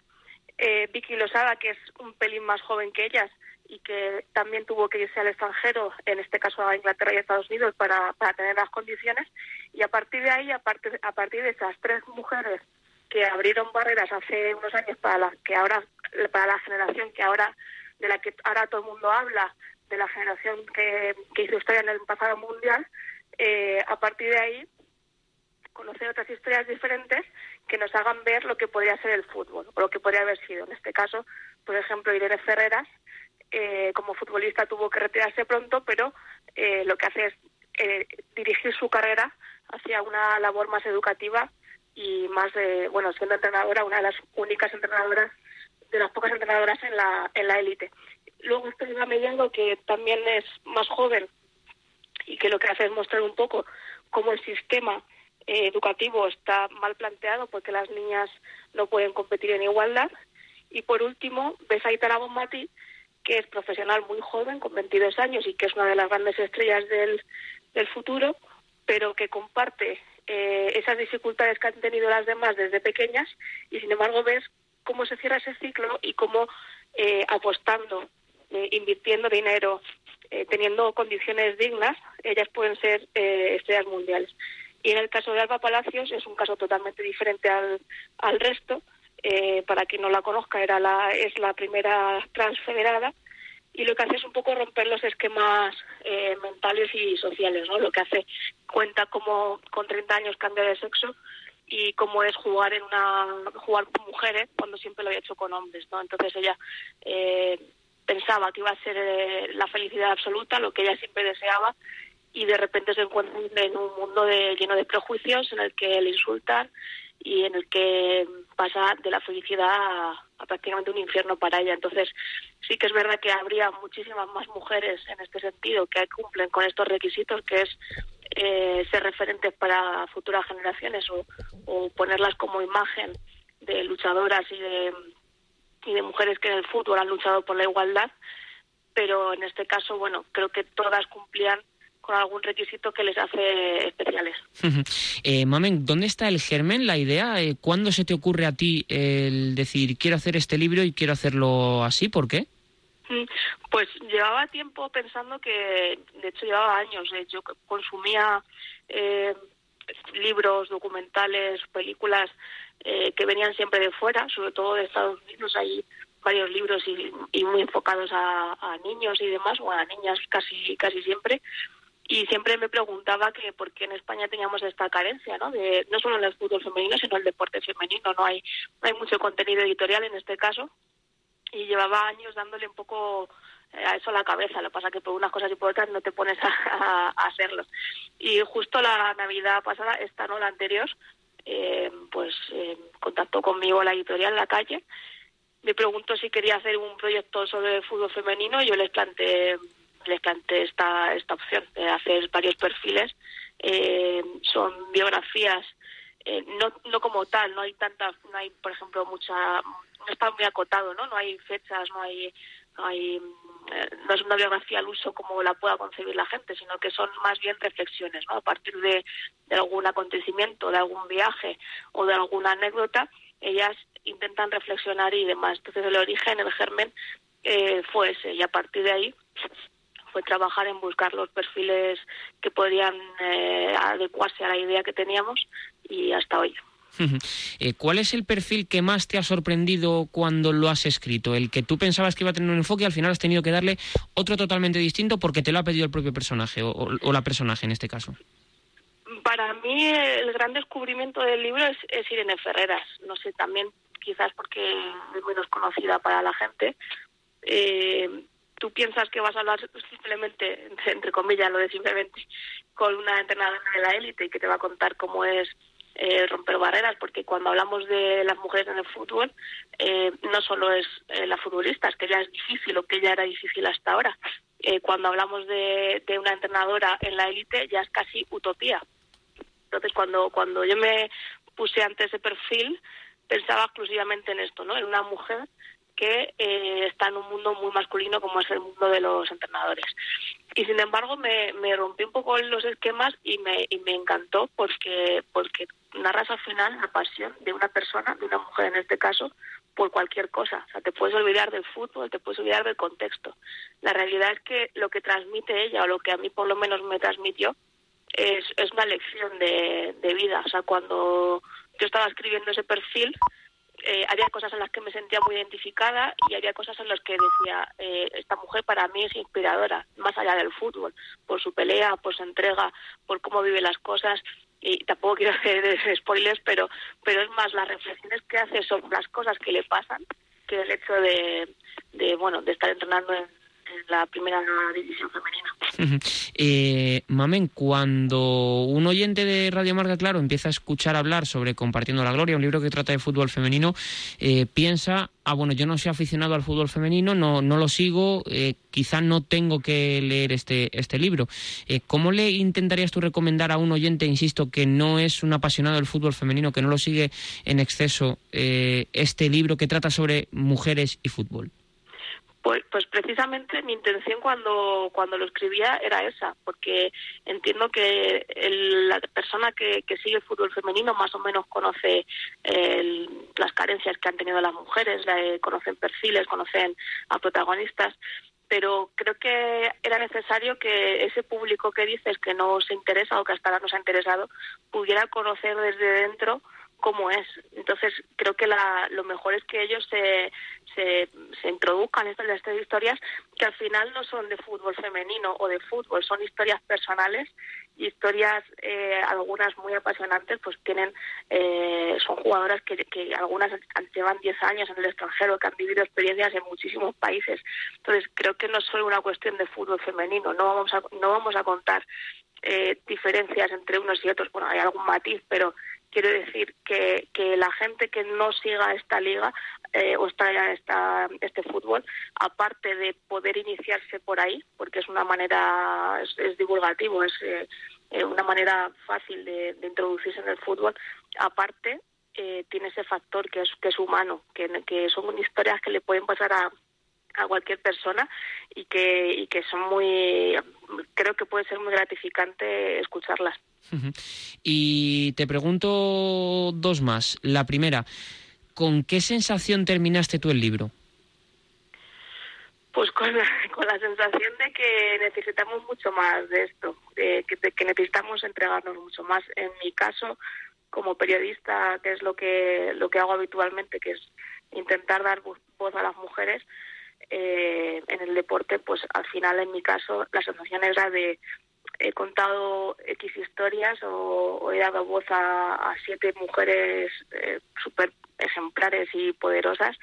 eh, Vicky Losada, que es un pelín más joven que ellas y que también tuvo que irse al extranjero, en este caso a Inglaterra y Estados Unidos, para, para tener las condiciones. Y a partir de ahí, a partir, a partir de esas tres mujeres que abrieron barreras hace unos años para la que ahora para la generación que ahora de la que ahora todo el mundo habla de la generación que, que hizo historia en el pasado mundial eh, a partir de ahí conocer otras historias diferentes que nos hagan ver lo que podría ser el fútbol o lo que podría haber sido. En este caso, por ejemplo, Irene Ferreras, eh, como futbolista tuvo que retirarse pronto, pero eh, lo que hace es eh, dirigir su carrera hacia una labor más educativa y más de, bueno, siendo entrenadora, una de las únicas entrenadoras, de las pocas entrenadoras en la en la élite. Luego está Eva Mellado, que también es más joven y que lo que hace es mostrar un poco cómo el sistema eh, educativo está mal planteado porque las niñas no pueden competir en igualdad. Y por último, ves a Itara Bonmati, que es profesional muy joven, con 22 años y que es una de las grandes estrellas del, del futuro, pero que comparte eh, esas dificultades que han tenido las demás desde pequeñas y sin embargo ves cómo se cierra ese ciclo y cómo eh, apostando, eh, invirtiendo dinero, teniendo condiciones dignas, ellas pueden ser estrellas mundiales. Y en el caso de Alba Palacios es un caso totalmente diferente al, al resto. Eh, para quien no la conozca, era la, es la primera transfederada y lo que hace es un poco romper los esquemas eh, mentales y sociales, ¿no? Lo que hace cuenta como con 30 años cambia de sexo y cómo es jugar en una jugar con mujeres cuando siempre lo había hecho con hombres, ¿no? Entonces ella eh, pensaba que iba a ser eh, la felicidad absoluta, lo que ella siempre deseaba y de repente se encuentra en un mundo de, lleno de prejuicios en el que le insultan y en el que pasa de la felicidad a, a, prácticamente un infierno para ella. Entonces, sí que es verdad que habría muchísimas más mujeres en este sentido que cumplen con estos requisitos, que es eh, ser referentes para futuras generaciones o, o ponerlas como imagen de luchadoras y de, y de mujeres que en el fútbol han luchado por la igualdad. Pero en este caso, bueno, creo que todas cumplían con algún requisito que les hace especiales. eh, Mamen, ¿dónde está el germen, la idea? Eh, ¿Cuándo se te ocurre a ti el decir quiero hacer este libro y quiero hacerlo así? ¿Por qué? Pues llevaba tiempo pensando que, de hecho llevaba años, eh, yo consumía eh, libros, documentales, películas eh, que venían siempre de fuera, sobre todo de Estados Unidos, hay varios libros y, y muy enfocados a, a, niños y demás, o a niñas casi, casi siempre, y siempre me preguntaba que por qué en España teníamos esta carencia, ¿no? De, no solo en el fútbol femenino, sino en el deporte femenino, no hay, no hay mucho contenido editorial en este caso, y llevaba años dándole un poco a eso la cabeza, lo que pasa que por unas cosas y por otras no te pones a, a, a hacerlo. Y justo la Navidad pasada, esta no la anterior, eh, pues eh, contactó conmigo la editorial La Calle, me preguntó si quería hacer un proyecto sobre fútbol femenino y yo les planteé les planteé esta esta opción de hacer varios perfiles eh, son biografías eh, no no como tal no hay tanta no hay por ejemplo mucha no está muy acotado no no hay fechas no hay no hay no es una biografía al uso como la pueda concebir la gente, sino que son más bien reflexiones, ¿no? A partir de, de algún acontecimiento, de algún viaje o de alguna anécdota, ellas intentan reflexionar y demás. Entonces el origen, el germen, eh, fue ese y a partir de ahí fue trabajar en buscar los perfiles que podrían eh, adecuarse a la idea que teníamos y hasta hoy. Eh, ¿Cuál es el perfil que más te ha sorprendido cuando lo has escrito? ¿El que tú pensabas que iba a tener un enfoque y al final has tenido que darle otro totalmente distinto porque te lo ha pedido el propio personaje o, o la personaje en este caso? Para mí el gran descubrimiento del libro es, es Irene Ferreras. No sé, también quizás porque es menos conocida para la gente. Eh, tú piensas que vas a hablar simplemente, entre, comillas, lo de simplemente, con una entrenadora de la élite y que te va a contar cómo es eh, romper barreras, porque cuando hablamos de las mujeres en el fútbol, eh, no solo es eh, la futbolista, es que ya es difícil o que ya era difícil hasta ahora. Eh, cuando hablamos de, de una entrenadora en la élite, ya es casi utopía. Entonces, cuando, cuando yo me puse ante ese perfil, pensaba exclusivamente en esto, ¿no? En una mujer que eh, está en un mundo muy masculino como es el mundo de los entrenadores. Y sin embargo me, me rompí un poco los esquemas y me, y me encantó porque, porque narras al final la pasión de una persona, de una mujer en este caso, por cualquier cosa. O sea, te puedes olvidar del fútbol, te puedes olvidar del contexto. La realidad es que lo que transmite ella, o lo que a mí por lo menos me transmitió, es, es una lección de, de vida. O sea, cuando yo estaba escribiendo ese perfil, eh, había cosas en las que me sentía muy identificada y había cosas en las que decía, eh, esta mujer para mí es inspiradora, más allá del fútbol, por su pelea, por su entrega, por cómo vive las cosas. Y tampoco quiero hacer spoilers, pero, pero es más las reflexiones que hace sobre las cosas que le pasan que el hecho de, de bueno, de estar entrenando en, la primera división femenina. Eh, Mamen, cuando un oyente de Radio Marca, claro, empieza a escuchar hablar sobre Compartiendo la Gloria, un libro que trata de fútbol femenino, eh, piensa, ah, bueno, yo no soy aficionado al fútbol femenino, no, no lo sigo, eh, quizá no tengo que leer este, este libro. Eh, ¿Cómo le intentarías tú recomendar a un oyente, insisto, que no es un apasionado del fútbol femenino, que no lo sigue en exceso, eh, este libro que trata sobre mujeres y fútbol? Pues, pues precisamente mi intención cuando, cuando lo escribía era esa, porque entiendo que el- la persona que, que sigue el fútbol femenino más o menos conoce el- las carencias que han tenido las mujeres, eh, conocen perfiles, conocen a protagonistas, pero creo que era necesario que ese público que dices que no se interesa o que hasta ahora no se ha interesado pudiera conocer desde dentro cómo es. Entonces, creo que la, lo mejor es que ellos se, se, se introduzcan en estas, historias que al final no son de fútbol femenino o de fútbol, son historias personales historias, eh, algunas muy apasionantes, pues tienen, eh, son jugadoras que, que algunas llevan 10 años en el extranjero, que han vivido experiencias en muchísimos países. Entonces, creo que no es solo una cuestión de fútbol femenino, no vamos a, no vamos a contar eh, diferencias entre unos y otros. Bueno, hay algún matiz, pero quiero decir que, que la gente que no siga esta liga eh, o esta, esta, este fútbol, aparte de poder iniciarse por ahí, porque es una manera, es, es divulgativo, es eh, eh, una manera fácil de, introducirse en el fútbol, aparte eh, tiene ese factor que es, que es humano, que, que son historias que le pueden pasar a, a cualquier persona y que, y que son muy, creo que puede ser muy gratificante escucharlas. Y te pregunto dos más. La primera, ¿con qué sensación terminaste tú el libro? Pues con la, con la sensación de que necesitamos mucho más de esto, de que, necesitamos entregarnos mucho más. En mi caso, como periodista, que es lo que lo que hago habitualmente, que es intentar dar vo- voz a las mujeres eh, en el deporte, pues al final, en mi caso, la sensación era de he contado X historias o, he dado voz a, a siete mujeres eh, súper ejemplares y poderosas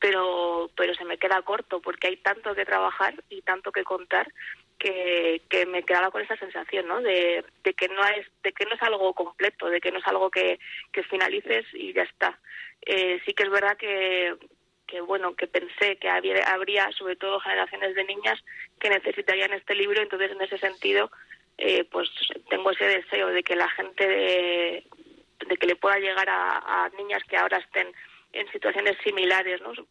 pero pero se me queda corto porque hay tanto que trabajar y tanto que contar que, que me quedaba con esa sensación ¿no? de, de que no es de que no es algo completo de que no es algo que, que finalices y ya está Eh, sí que es verdad que que bueno que pensé que había, habría sobre todo generaciones de niñas que necesitarían este libro entonces en ese sentido eh, pues tengo ese deseo de que la gente de, de que le pueda llegar a, a niñas que ahora estén en situaciones similares, ¿no? So-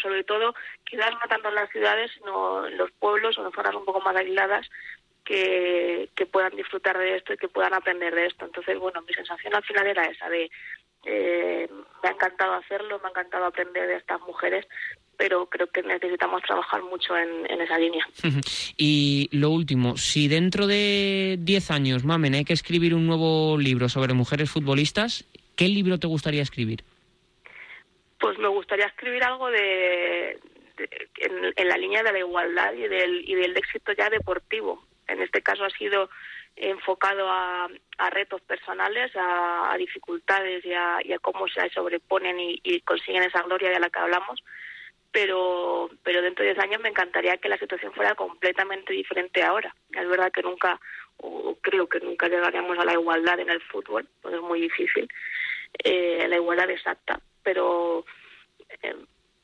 Sobre todo, quizás no tanto en las ciudades, sino en los pueblos o en zonas un poco más aisladas, que, que puedan disfrutar de esto y que puedan aprender de esto. Entonces, bueno, mi sensación al final era esa, de eh, me ha encantado hacerlo, me ha encantado aprender de estas mujeres, pero creo que necesitamos trabajar mucho en, en esa línea. y lo último, si dentro de 10 años, Mamen, hay que escribir un nuevo libro sobre mujeres futbolistas, ¿qué libro te gustaría escribir? Pues me gustaría escribir algo de, de- en, en la línea de la igualdad y del, y del éxito ya deportivo. En este caso ha sido enfocado a, retos personales, a, dificultades y a, y a cómo se sobreponen y, y consiguen esa gloria de la que hablamos pero pero dentro de 10 años me encantaría que la situación fuera completamente diferente ahora. Es verdad que nunca, o creo que nunca llegaremos a la igualdad en el fútbol, pues es muy difícil, eh, la igualdad exacta, pero eh,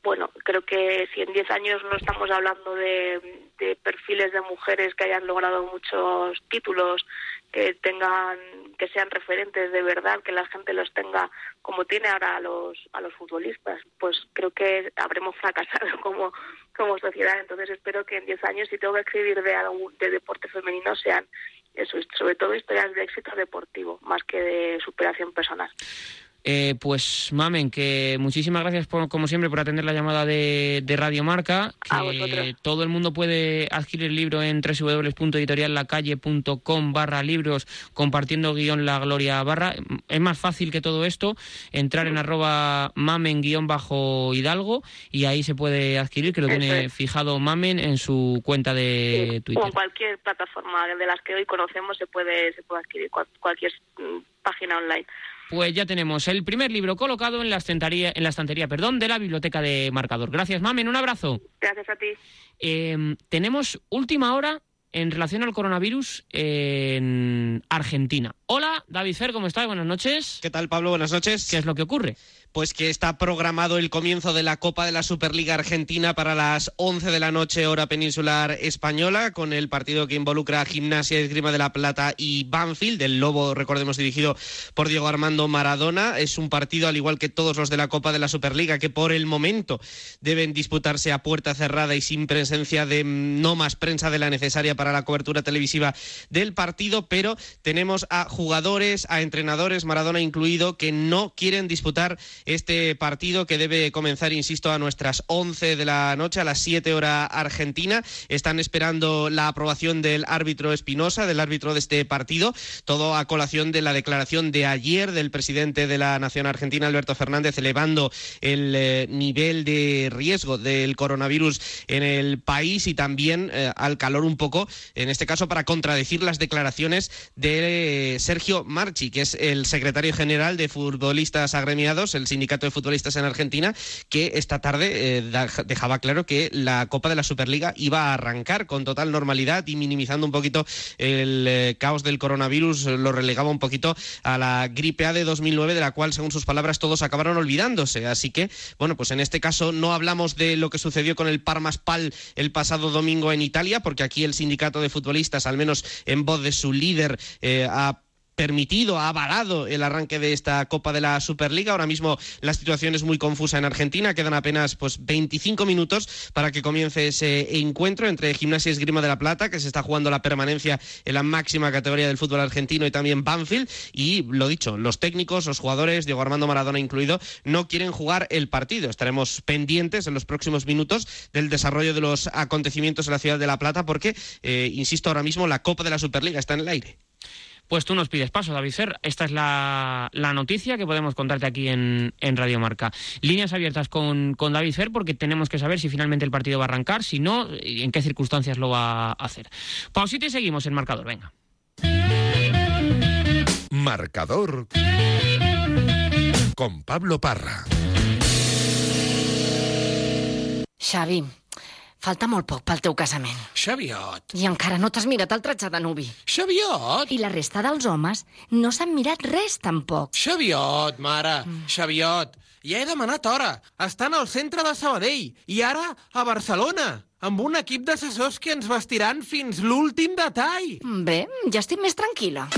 bueno, creo que si en 10 años no estamos hablando de, perfiles de mujeres que hayan logrado muchos títulos, que tengan, que sean referentes de verdad, que la gente los tenga como tiene ahora a los a los futbolistas, pues creo que habremos fracasado como como sociedad. Entonces espero que en 10 años, si tengo que escribir de algún de deporte femenino, sean eso, sobre todo historias de éxito deportivo, más que de superación personal. Eh, pues Mamen, que muchísimas gracias por, como siempre por atender la llamada de, de Radio Marca. Que todo el mundo puede adquirir el libro en www.editoriallacalle.com barra libros compartiendo guion la gloria barra. Es más fácil que todo esto entrar en arroba mamen guion bajo hidalgo y ahí se puede adquirir, que lo Eso tiene es. fijado Mamen en su cuenta de Sí, Twitter. o en cualquier plataforma de las que hoy conocemos se puede se puede adquirir cual- cualquier mm, página online. Pues ya tenemos el primer libro colocado en la estantería, en la estantería perdón, de la biblioteca de Marcador. Gracias, Mamen. Un abrazo. Gracias a ti. Eh, tenemos última hora en relación al coronavirus en Argentina. Hola, David Fer, ¿cómo estás? Buenas noches. ¿Qué tal, Pablo? Buenas noches. ¿Qué es lo que ocurre? Pues que está programado el comienzo de la Copa de la Superliga Argentina para las 11 de la noche, hora peninsular española, con el partido que involucra a Gimnasia, Esgrima de la Plata y Banfield, del Lobo, recordemos, dirigido por Diego Armando Maradona. Es un partido, al igual que todos los de la Copa de la Superliga, que por el momento deben disputarse a puerta cerrada y sin presencia de mm, no más prensa de la necesaria para la cobertura televisiva del partido, pero tenemos a jugadores, a entrenadores, Maradona incluido, que no quieren disputar este partido que debe comenzar, insisto, a nuestras 11 de la noche, a las 7 hora argentina. Están esperando la aprobación del árbitro Espinosa, del árbitro de este partido, todo a colación de la declaración de ayer del presidente de la Nación Argentina, Alberto Fernández, elevando el eh, nivel de riesgo del coronavirus en el país y también eh, al calor un poco, en este caso, para contradecir las declaraciones de eh, Sergio Marchi, que es el secretario general de futbolistas agremiados, el sindicato de futbolistas en Argentina, que esta tarde eh, dejaba claro que la Copa de la Superliga iba a arrancar con total normalidad y minimizando un poquito el eh, caos del coronavirus, lo relegaba un poquito a la gripe A de 2009, de la cual, según sus palabras, todos acabaron olvidándose. Así que, bueno, pues en este caso no hablamos de lo que sucedió con el Parmaspal el pasado domingo en Italia, porque aquí el sindicato de futbolistas, al menos en voz de su líder, eh, ha permitido, ha avalado el arranque de esta Copa de la Superliga. Ahora mismo la situación es muy confusa en Argentina. Quedan apenas pues 25 minutos para que comience ese encuentro entre Gimnasia y Esgrima de la Plata, que se está jugando la permanencia en la máxima categoría del fútbol argentino y también Banfield. Y lo dicho, los técnicos, los jugadores, Diego Armando Maradona incluido, no quieren jugar el partido. Estaremos pendientes en los próximos minutos del desarrollo de los acontecimientos en la ciudad de La Plata porque, eh, insisto, ahora mismo la Copa de la Superliga está en el aire. Pues tú nos pides paso, David Fer. Esta es la, la noticia que podemos contarte aquí en, en Radio Marca. Líneas abiertas con, con David Fer porque tenemos que saber si finalmente el partido va a arrancar, si no, y en qué circunstancias lo va a hacer. Pausita y seguimos en marcador, venga. Marcador con Pablo Parra. Xavi, falta molt poc pel teu casament. Xaviot. I encara no t'has mirat el tratge de nuvi. Xaviot. I la resta dels homes no s'han mirat res, tampoc. Xaviot, mare, Xaviot. Ja he demanat hora. Estan al centre de Sabadell i ara a Barcelona, amb un equip d'assessors que ens vestiran fins l'últim detall. Bé, ja estic més tranquil·la.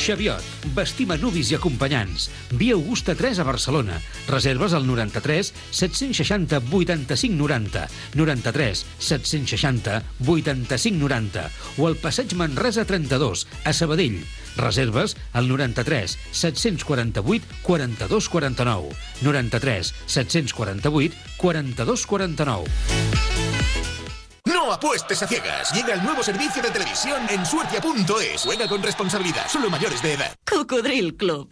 Xaviot, vestim a nuvis i acompanyants. Via Augusta 3 a Barcelona. Reserves al 93 760 85 90, 93 760 85 90 o al Passeig Manresa 32 a Sabadell. Reserves al 93 748 42 49, 93 748 42 49. No apuestes a ciegas. Llega el nuevo servicio de televisión en suecia.es. Juega con responsabilidad. Solo mayores de edad. Cocodril Club.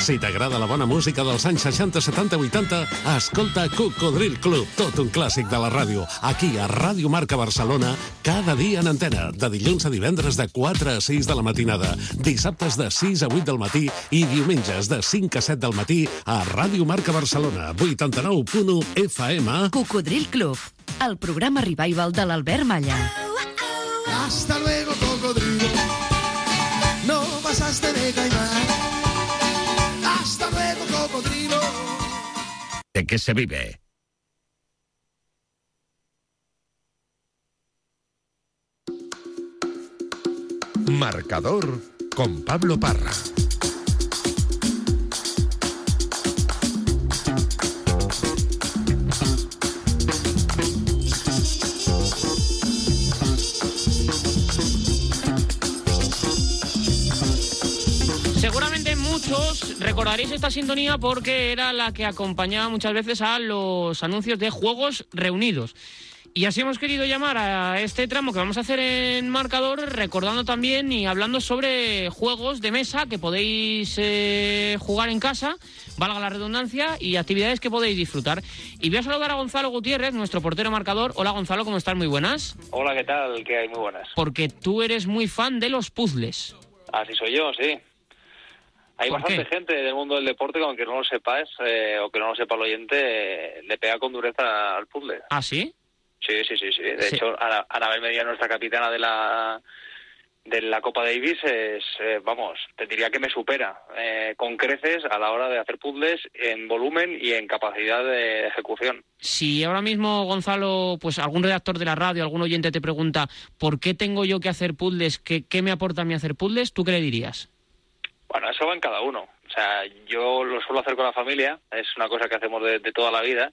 Si t'agrada la bona música dels anys 60, 70, 80, escolta Cocodril Club, tot un clàssic de la ràdio. Aquí, a Ràdio Marca Barcelona, cada dia en antena, de dilluns a divendres de 4 a 6 de la matinada, dissabtes de 6 a 8 del matí i diumenges de 5 a 7 del matí a Ràdio Marca Barcelona, 89.1 FM. Cocodril Club, el programa revival de l'Albert Malla. Hasta luego, cocodrilo. No pasaste de caimán. Hasta luego, cocodrilo. ¿De qué se vive? Marcador con Pablo Parra. Muchos recordaréis esta sintonía porque era la que acompañaba muchas veces a los anuncios de juegos reunidos. Y así hemos querido llamar a este tramo que vamos a hacer en marcador, recordando también y hablando sobre juegos de mesa que podéis eh, jugar en casa, valga la redundancia, y actividades que podéis disfrutar. Y voy a saludar a Gonzalo Gutiérrez, nuestro portero marcador. Hola Gonzalo, ¿cómo estás? Muy buenas. Hola, ¿qué tal? ¿Qué hay? Muy buenas. Porque tú eres muy fan de los puzzles. Así soy yo, sí. Hay ¿Por bastante qué? gente del mundo del deporte que aunque no lo sepáis eh, o que no lo sepa el oyente, eh, le pega con dureza al puzzle. ¿Ah, sí? Sí, sí, sí, sí. De Sí. hecho, Ana- Anabel Medina, nuestra capitana de la de la Copa Davis, es, eh, vamos, te diría que me supera eh, con creces a la hora de hacer puzzles en volumen y en capacidad de ejecución. Si ahora mismo, Gonzalo, pues algún redactor de la radio, algún oyente te pregunta ¿por qué tengo yo que hacer puzzles? ¿Qué, qué me aporta a mí hacer puzzles? ¿Tú qué le dirías? Bueno, eso va en cada uno. O sea, yo lo suelo hacer con la familia, es una cosa que hacemos de, toda la vida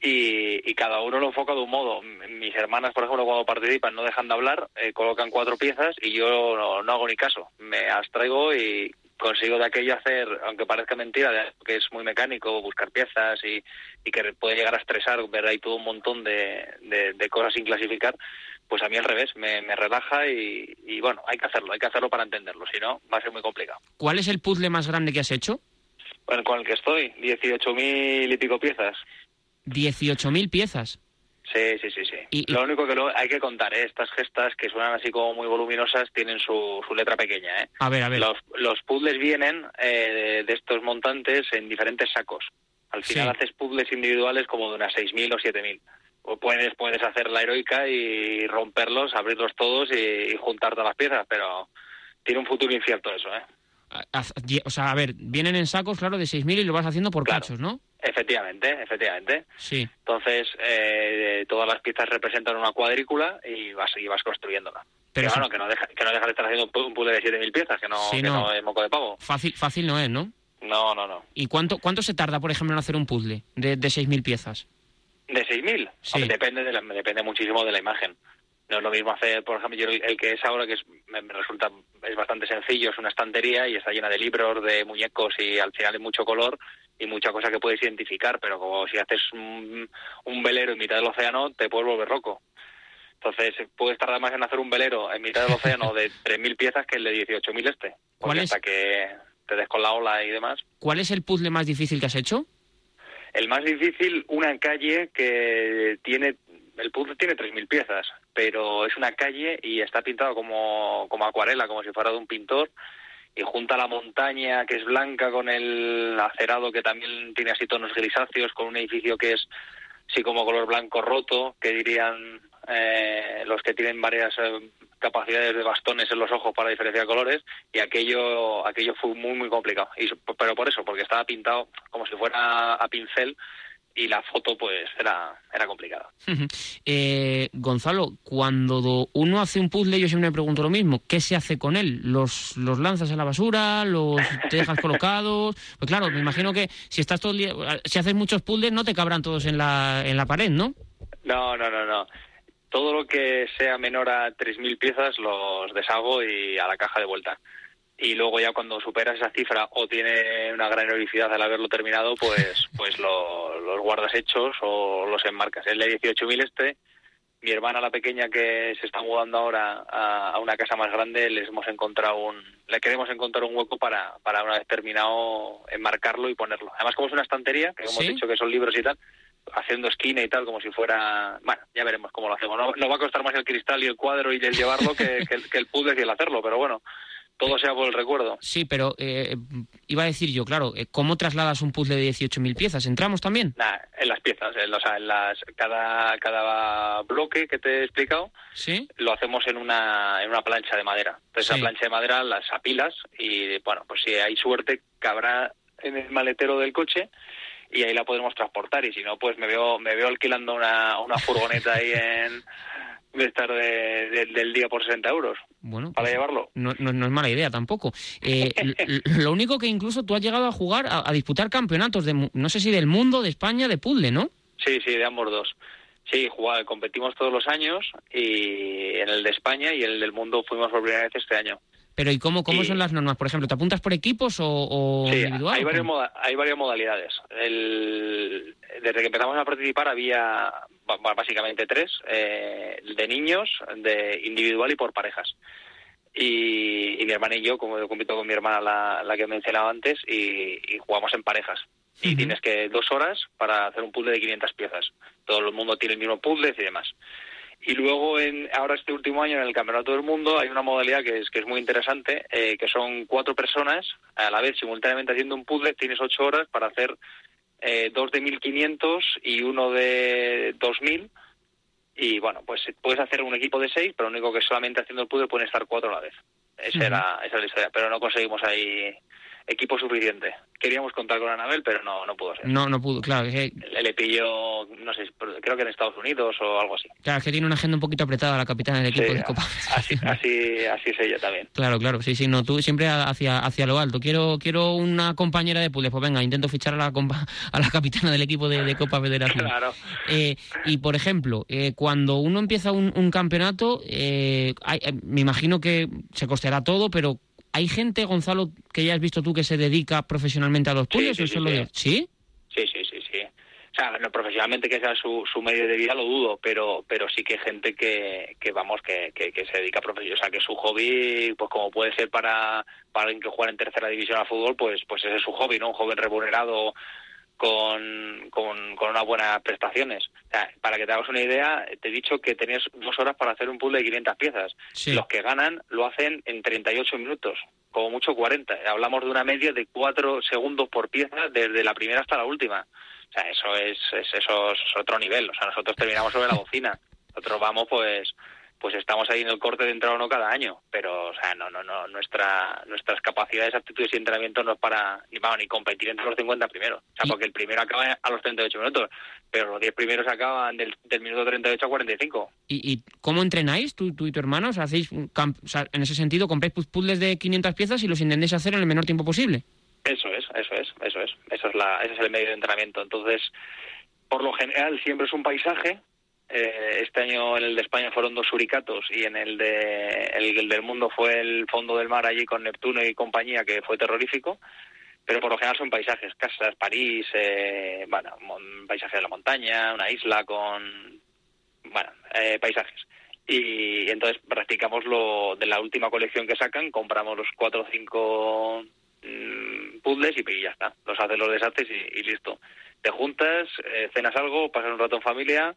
y, cada uno lo enfoca de un modo. Mis hermanas, por ejemplo, cuando participan no dejan de hablar, eh, colocan cuatro piezas y yo no, no hago ni caso. Me abstraigo y consigo de aquello hacer, aunque parezca mentira, de que es muy mecánico, buscar piezas y, y que puede llegar a estresar, ver ahí todo un montón de cosas sin clasificar, pues a mí al revés, me, me relaja y, y bueno, hay que hacerlo, hay que hacerlo para entenderlo, si no va a ser muy complicado. ¿Cuál es el puzzle más grande que has hecho? Bueno, con el que estoy, 18.000 y pico piezas. 18.000 piezas. Sí, sí, sí, sí. Lo único que lo, hay que contar, ¿eh? estas gestas que suenan así como muy voluminosas tienen su, su letra pequeña. ¿eh? A ver, a ver. Los, los puzzles vienen eh, de estos montantes en diferentes sacos. Al final Sí. haces puzzles individuales como de unas 6.000 o 7.000. O puedes, puedes hacer la heroica y romperlos, abrirlos todos y, y juntar todas las piezas, pero tiene un futuro incierto eso, ¿eh? Ye- O sea, a ver, vienen en sacos, claro, de 6.000 y lo vas haciendo por cachos, ¿no? Efectivamente, efectivamente. Sí. Entonces, eh, todas las piezas representan una cuadrícula y vas, y vas construyéndola. Pero bueno, que no, deja, que no deja de estar haciendo un pu- un puzzle de 7.000 piezas, que no, Sí, que no. no es moco de pavo. Fácil, fácil no es, ¿no? No, no, no. ¿Y cuánto, cuánto se tarda, por ejemplo, en hacer un puzzle de, de 6.000 piezas? ¿De 6.000? Sí. Depende, de la- depende muchísimo de la imagen. No es lo mismo hacer, por ejemplo, yo el, el que es ahora, que es, me, resulta es bastante sencillo, es una estantería y está llena de libros, de muñecos y al final hay mucho color y mucha cosa que puedes identificar, pero como si haces un, un velero en mitad del océano, te puedes volver loco. Entonces, puedes tardar más en hacer un velero en mitad del océano de 3.000 piezas que el de 18.000 este. ¿Cuál es? hasta que te des con la ola y demás. ¿Cuál es el puzzle más difícil que has hecho? El más difícil, una calle que tiene, el puzzle tiene 3.000 piezas, pero es una calle y está pintado como, como acuarela, como si fuera de un pintor, y junta la montaña que es blanca con el acerado que también tiene así tonos grisáceos, con un edificio que es así como color blanco roto, que dirían eh, los que tienen varias eh, capacidades de bastones en los ojos para diferenciar colores, y aquello, aquello fue muy, muy complicado. Y, pero por eso, porque estaba pintado como si fuera a pincel y la foto pues era, era complicada. Eh, Gonzalo, cuando do- uno hace un puzzle, yo siempre me pregunto lo mismo. ¿Qué se hace con él? ¿Los, los lanzas a la basura? ¿Los te dejas colocados? Pues claro, me imagino que si estás todo el día, si haces muchos puzzles, no te cabrán todos en la, en la pared, ¿no? No, no, no, no. Todo lo que sea menor a 3.000 piezas los deshago y a la caja de vuelta. Y luego ya cuando superas esa cifra o tiene una gran heroicidad al haberlo terminado, pues pues lo- los guardas hechos o los enmarcas. El de 18.000 este mi hermana, la pequeña, que se está mudando ahora a, a una casa más grande, les hemos encontrado un, le queremos encontrar un hueco para, para una vez terminado enmarcarlo y ponerlo. Además, como es una estantería, que hemos ¿Sí? dicho que son libros y tal, haciendo esquina y tal, como si fuera... Bueno, ya veremos cómo lo hacemos. No, no va a costar más el cristal y el cuadro y el llevarlo que, que, el- que el puzzle y el hacerlo, pero bueno, todo sea por el recuerdo. Sí, pero eh, iba a decir yo, claro, eh, ¿cómo trasladas un puzzle de 18.000 piezas? ¿Entramos también? Nah, en las piezas, en, o sea, en las, cada, cada bloque que te he explicado, Sí. lo hacemos en una, en una plancha de madera. Entonces, Sí. esa plancha de madera las apilas y, bueno, pues si hay suerte, cabrá en el maletero del coche y ahí la podemos transportar. Y si no, pues me veo, me veo alquilando una, una furgoneta ahí en de estar de- de- del día por 60 euros Bueno, para llevarlo. no, no- no es mala idea tampoco. Eh, lo único que incluso tú has llegado a jugar, a, a disputar campeonatos, de, no sé si del mundo, de España, de puzzle, ¿no? Sí, sí, de ambos dos. Sí, jugaba- competimos todos los años y en el de España y en el del mundo fuimos por primera vez este año. Pero ¿y cómo, cómo son las normas? Por ejemplo, ¿te apuntas por equipos o, o Sí, individual? hay cómo? moda- hay varias modalidades. El- desde que empezamos a participar había básicamente tres, eh, de niños, de individual y por parejas. Y, y mi hermana y yo, como yo compito con mi hermana, la, la que he mencionado antes, y, y jugamos en parejas. Y tienes que dos horas para hacer un puzzle de 500 piezas. Todo el mundo tiene el mismo puzzle y demás. Y luego, en, ahora este último año, en el Campeonato del Mundo, hay una modalidad que es, que es muy interesante, eh, que son cuatro personas a la vez simultáneamente haciendo un puzzle. Tienes ocho horas para hacer eh, dos de 1500 y uno de 2000. Y bueno, pues puedes hacer un equipo de seis, pero lo único que solamente haciendo el puzzle pueden estar cuatro a la vez. Esa, Ujú. era, esa era la historia, pero no conseguimos ahí equipo suficiente. Queríamos contar con Anabel, pero no, no pudo ser. No, no pudo, claro, que, Le, le pilló, no sé, creo que en Estados Unidos o algo así. claro, es que tiene una agenda un poquito apretada la capitana del equipo Sí, de Copa. Así, así, así es ella también. Claro, claro, sí, sí, no, tú siempre hacia, hacia lo alto. Quiero quiero una compañera de puzzle, pues venga, intento fichar a la, compa- a la capitana del equipo de, de Copa Federación. Claro. Eh, y, por ejemplo, eh, cuando uno empieza un, un campeonato, eh, hay- eh, me imagino que se costeará todo, pero ¿hay gente, Gonzalo, que ya has visto tú que se dedica profesionalmente a los puzzles? sí, sí, sí. de- ¿Sí? Sí, sí, sí, sí. O sea, no, profesionalmente que sea su, su medio de vida lo dudo, pero pero sí que hay gente que, que vamos, que, que, que se dedica a profesión. O sea, que su hobby, pues como puede ser para, para alguien que juega en tercera división al fútbol, pues pues ese es su hobby, ¿no? Un joven remunerado con, con, con unas buenas prestaciones. O sea, para que te hagas una idea, te he dicho que tenías dos horas para hacer un puzzle de 500 piezas. Sí. Los que ganan lo hacen en 38 minutos, como mucho 40. Hablamos de una media de 4 segundos por pieza desde la primera hasta la última. O sea, eso es, es- eso es otro nivel. O sea, nosotros terminamos sobre la bocina. Nosotros vamos, pues, pues estamos ahí en el corte de entrar o no cada año. Pero, o sea, no, no, no, nuestra, nuestras capacidades, aptitudes y entrenamiento no es para, ni vamos, ni competir entre los 50 primeros. O sea, porque el primero acaba a los 38 minutos, pero los 10 primeros acaban del, del minuto 38 a 45. ¿Y, y cómo entrenáis tú, tú y tu hermano? O sea, hacéis camp- o sea, en ese sentido, compráis pu- puzzles de 500 piezas y los intentáis hacer en el menor tiempo posible. Eso es, eso es, eso es. Eso es la, ese es el medio de entrenamiento. Entonces, por lo general, siempre es un paisaje. Eh, este año en el de España fueron dos suricatos y en el de el, el del mundo fue el fondo del mar allí con Neptuno y compañía que fue terrorífico. Pero por lo general son paisajes, casas, París, eh, bueno, un paisaje de la montaña, una isla con, bueno, eh, paisajes. Y entonces practicamos lo de la última colección que sacan, compramos los cuatro o cinco mm, puzzles y, y ya está. Los haces, los deshaces y, y listo. Te juntas, eh, cenas algo, pasas un rato en familia,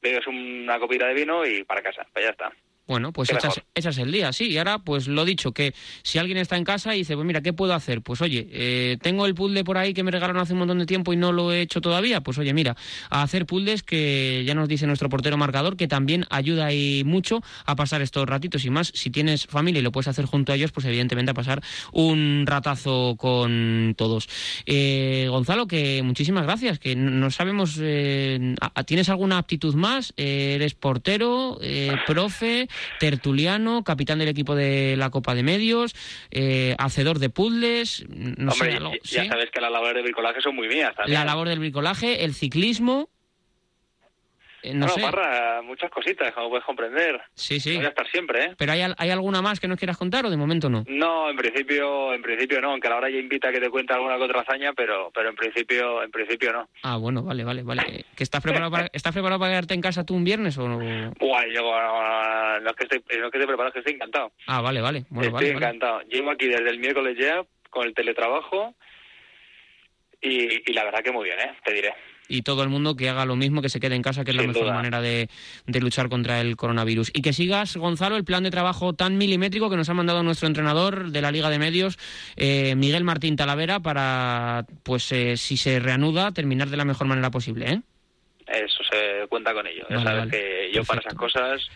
bebes una copita de vino y para casa. Pues ya está. Bueno, pues echas, echas el día, sí. Y ahora, pues lo dicho, que si alguien está en casa y dice, pues mira, ¿qué puedo hacer? Pues oye, eh, tengo el puzzle por ahí que me regalaron hace un montón de tiempo y no lo he hecho todavía. Pues oye, mira, a hacer puzzles que ya nos dice nuestro portero marcador, que también ayuda y mucho a pasar estos ratitos. Y más, si tienes familia y lo puedes hacer junto a ellos, pues evidentemente a pasar un ratazo con todos. Eh, Gonzalo, que muchísimas gracias, que no sabemos, eh, ¿tienes alguna aptitud más? Eh, ¿Eres portero, eh, profe, tertuliano, capitán del equipo de la Copa de Medios, eh, hacedor de puzzles? No Hombre, sé, algo- ya- sabes que las labores de bricolaje son muy mías también. La labor del bricolaje, el ciclismo. Eh, no sé. Parra, muchas cositas, como puedes comprender. Sí, sí. Voy a estar siempre, ¿eh? ¿Pero hay, hay alguna más que nos quieras contar o de momento no? No, en principio, en principio no, aunque a la hora ya invita a que te cuente alguna que otra hazaña, pero, pero en principio, en principio no. Ah, bueno, vale, vale, vale. Eh, ¿Que estás preparado para, ¿Estás preparado para quedarte en casa tú un viernes o no? Guay, yo no, no es que estoy, no es que esté preparado, es que estoy encantado. Ah, vale, vale. Bueno, estoy vale, vale. encantado. Llevo aquí desde el miércoles ya con el teletrabajo y, y la verdad que muy bien, ¿eh? Te diré. Y todo el mundo que haga lo mismo, que se quede en casa, que es la mejor duda. manera de, de luchar contra el coronavirus. Y que sigas, Gonzalo, el plan de trabajo tan milimétrico que nos ha mandado nuestro entrenador de la Liga de Medios, eh, Miguel Martín Talavera, para, pues, eh, si se reanuda, terminar de la mejor manera posible, ¿eh? Eso se cuenta con ello. Ya sabes vale. que yo para esas cosas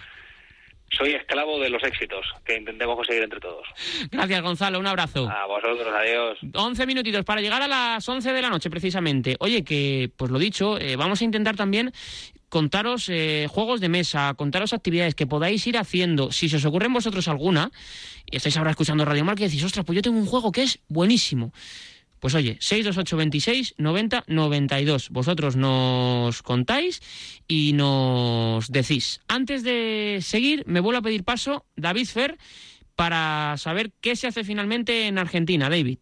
soy esclavo de los éxitos que intentemos conseguir entre todos. Gracias, Gonzalo. Un abrazo. A vosotros, adiós. 11 minutitos para llegar a las 11 de la noche, precisamente. Oye, que, pues lo dicho, eh, vamos a intentar también contaros eh, juegos de mesa, contaros actividades que podáis ir haciendo. Si se os ocurren vosotros alguna, y estáis ahora escuchando Radio Marca y decís, ostras, pues yo tengo un juego que es buenísimo. Pues oye, 628 26 90 92. Vosotros nos contáis y nos decís. Antes de seguir, me vuelvo a pedir paso, David Fer, para saber qué se hace finalmente en Argentina, David.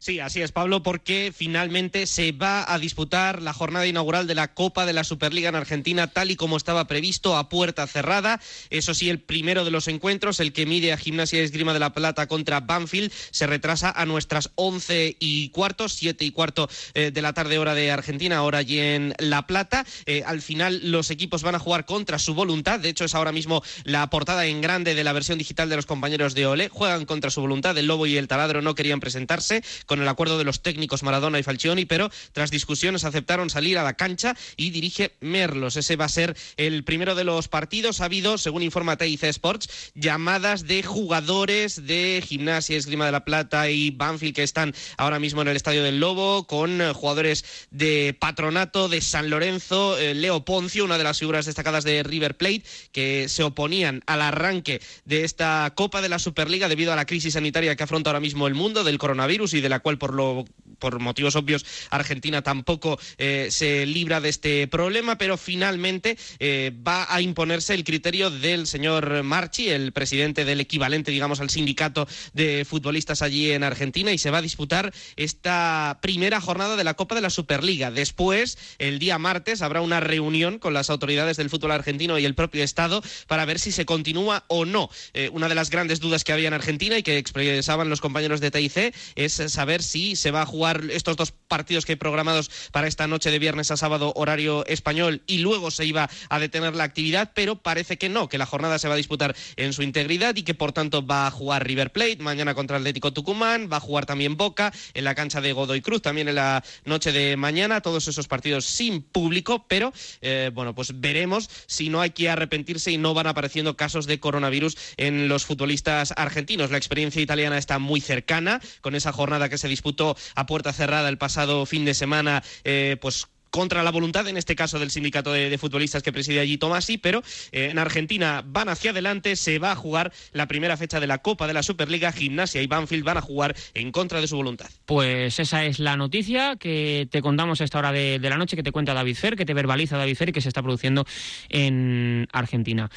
Sí, así es, Pablo, porque finalmente se va a disputar la jornada inaugural de la Copa de la Superliga en Argentina, tal y como estaba previsto, a puerta cerrada. Eso sí, el primero de los encuentros, el que mide a Gimnasia y Esgrima de la Plata contra Banfield, se retrasa a nuestras once y cuarto, siete y cuarto eh, de la tarde, hora de Argentina, ahora allí en La Plata. Eh, al final, los equipos van a jugar contra su voluntad. De hecho, es ahora mismo la portada en grande de la versión digital de los compañeros de Ole. Juegan contra su voluntad. El Lobo y el Taladro no querían presentarse con el acuerdo de los técnicos Maradona y Falcioni, pero tras discusiones aceptaron salir a la cancha y dirige Merlos. Ese va a ser el primero de los partidos. Ha habido, según informa TIC Sports, llamadas de jugadores de Gimnasia, Esgrima de la Plata y Banfield que están ahora mismo en el Estadio del Lobo, con eh, jugadores de Patronato, de San Lorenzo, eh, Leo Poncio, una de las figuras destacadas de River Plate, que se oponían al arranque de esta Copa de la Superliga debido a la crisis sanitaria que afronta ahora mismo el mundo del coronavirus y de la cual por lo por motivos obvios Argentina tampoco eh, se libra de este problema, pero finalmente eh, va a imponerse el criterio del señor Marchi, el presidente del equivalente, digamos, al sindicato de futbolistas allí en Argentina, y se va a disputar esta primera jornada de la Copa de la Superliga. Después, el día martes, habrá una reunión con las autoridades del fútbol argentino y el propio Estado para ver si se continúa o no. Eh, una de las grandes dudas que había en Argentina y que expresaban los compañeros de TIC es saber si se va a jugar estos dos partidos que hay programados para esta noche de viernes a sábado horario español y luego se iba a detener la actividad, pero parece que no, que la jornada se va a disputar en su integridad y que por tanto va a jugar River Plate mañana contra Atlético Tucumán, va a jugar también Boca en la cancha de Godoy Cruz también en la noche de mañana, todos esos partidos sin público, pero eh, bueno, pues veremos si no hay que arrepentirse y no van apareciendo casos de coronavirus en los futbolistas argentinos. La experiencia italiana está muy cercana con esa jornada que se disputó a puerta cerrada el pasado fin de semana, eh, pues contra la voluntad, en este caso del sindicato de, de futbolistas que preside allí Tomasi, pero eh, en Argentina van hacia adelante, se va a jugar la primera fecha de la Copa de la Superliga, Gimnasia y Banfield van a jugar en contra de su voluntad. Pues esa es la noticia que te contamos a esta hora de, de la noche, que te cuenta David Fer, que te verbaliza David Fer y que se está produciendo en Argentina.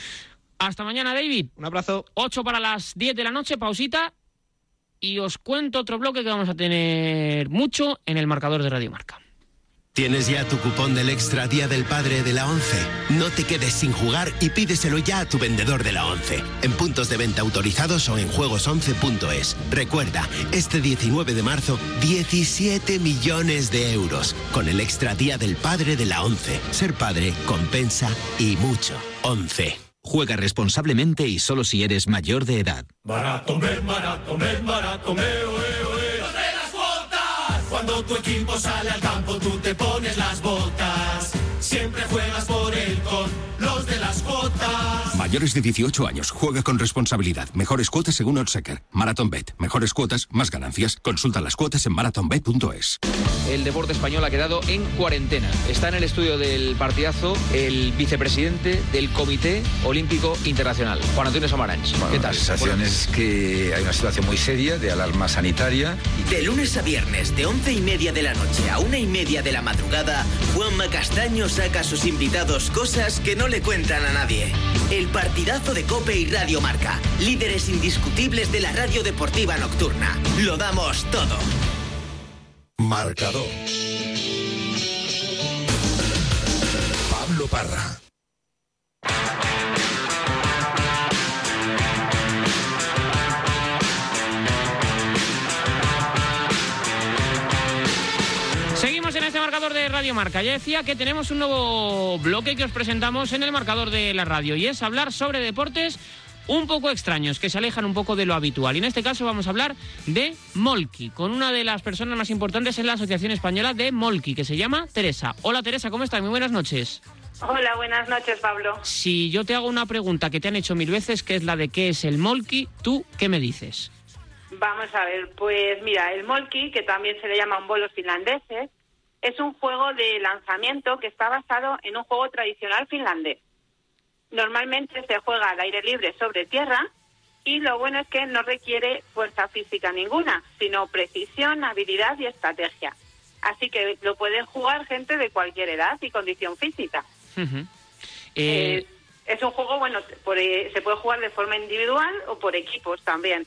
Hasta mañana, David. Un abrazo. 8 para las 10 de la noche, pausita. Y os cuento otro bloque que vamos a tener mucho en el marcador de Radio Marca. ¿Tienes ya tu cupón del Extra Día del Padre de la ONCE? No te quedes sin jugar y pídeselo ya a tu vendedor de la ONCE. En puntos de venta autorizados o en juegos11.es. Recuerda, este 19 de marzo, 17 millones de euros. Con el Extra Día del Padre de la ONCE. Ser padre compensa y mucho. ONCE. Juega responsablemente y solo si eres mayor de edad. Maratomer, maratomer, maratomer, oe, oe. ¡Los de las botas! Cuando tu equipo sale al campo, tú te pones las botas. Siempre juegas por él con los de las botas. cuotas. Mayores de 18 años, juega con responsabilidad. Mejores cuotas según Odsecker. Marathon Bet. Mejores cuotas, más ganancias. Consulta las cuotas en marathonbet.es. El deporte español ha quedado en cuarentena. Está en el estudio del partidazo el vicepresidente del Comité Olímpico Internacional, Juan Antonio Samaranch. ¿Qué tal? La sensación es que hay una situación muy seria de alarma sanitaria. De lunes a viernes, de once y media de la noche a una y media de la madrugada, Juanma Castaño saca a sus invitados cosas que no le cuentan a nadie. El partidazo de Cope y Radio Marca, líderes indiscutibles de la radio deportiva nocturna. Lo damos todo. Marcador. Pablo Parra. Este marcador de Radio Marca. Ya decía que tenemos un nuevo bloque que os presentamos en el marcador de la radio y es hablar sobre deportes un poco extraños, que se alejan un poco de lo habitual. Y en este caso vamos a hablar de Molki, con una de las personas más importantes en la Asociación Española de Molki, que se llama Teresa. Hola Teresa, ¿cómo estás? Muy buenas noches. Hola, buenas noches, Pablo. Si yo te hago una pregunta que te han hecho mil veces, que es la de qué es el Molki, ¿tú qué me dices? Vamos a ver, pues mira, el Molki, que también se le llama un bolos finlandeses, es un juego de lanzamiento que está basado en un juego tradicional finlandés. Normalmente se juega al aire libre sobre tierra y lo bueno es que no requiere fuerza física ninguna, sino precisión, habilidad y estrategia. Así que lo pueden jugar gente de cualquier edad y condición física. Ujú. Eh, Es un juego, bueno, por, eh, se puede jugar de forma individual o por equipos también.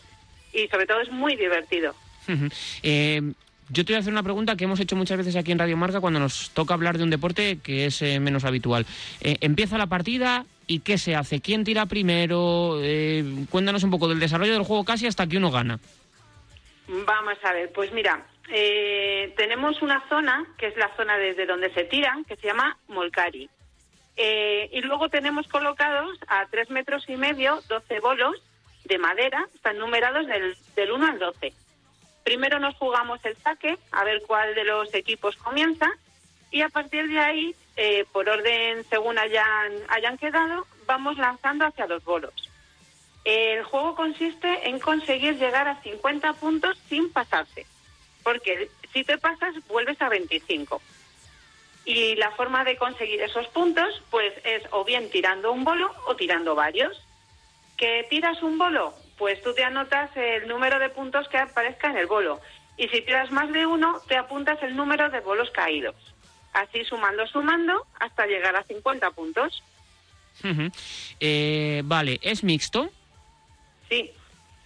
Y sobre todo es muy divertido. Eh, yo te voy a hacer una pregunta que hemos hecho muchas veces aquí en Radio Marca cuando nos toca hablar de un deporte que es eh, menos habitual. Eh, empieza la partida y ¿qué se hace? ¿Quién tira primero? Eh, cuéntanos un poco del desarrollo del juego casi hasta que uno gana. Vamos a ver, pues mira, eh, tenemos una zona, que es la zona desde donde se tiran, que se llama Molcari. Y luego tenemos colocados a tres metros y medio 12 bolos de madera, están numerados del, del 1 al 12. Primero nos jugamos el saque, a ver cuál de los equipos comienza, y a partir de ahí, eh, por orden según hayan, hayan quedado, vamos lanzando hacia los bolos. El juego consiste en conseguir llegar a 50 puntos sin pasarse, porque si te pasas vuelves a 25. Y la forma de conseguir esos puntos, pues es o bien tirando un bolo o tirando varios. ¿Que tiras un bolo? Pues tú te anotas el número de puntos que aparezca en el bolo. Y si tiras más de uno, te apuntas el número de bolos caídos. Así sumando, sumando, hasta llegar a 50 puntos. Eh, vale, ¿es mixto? Sí,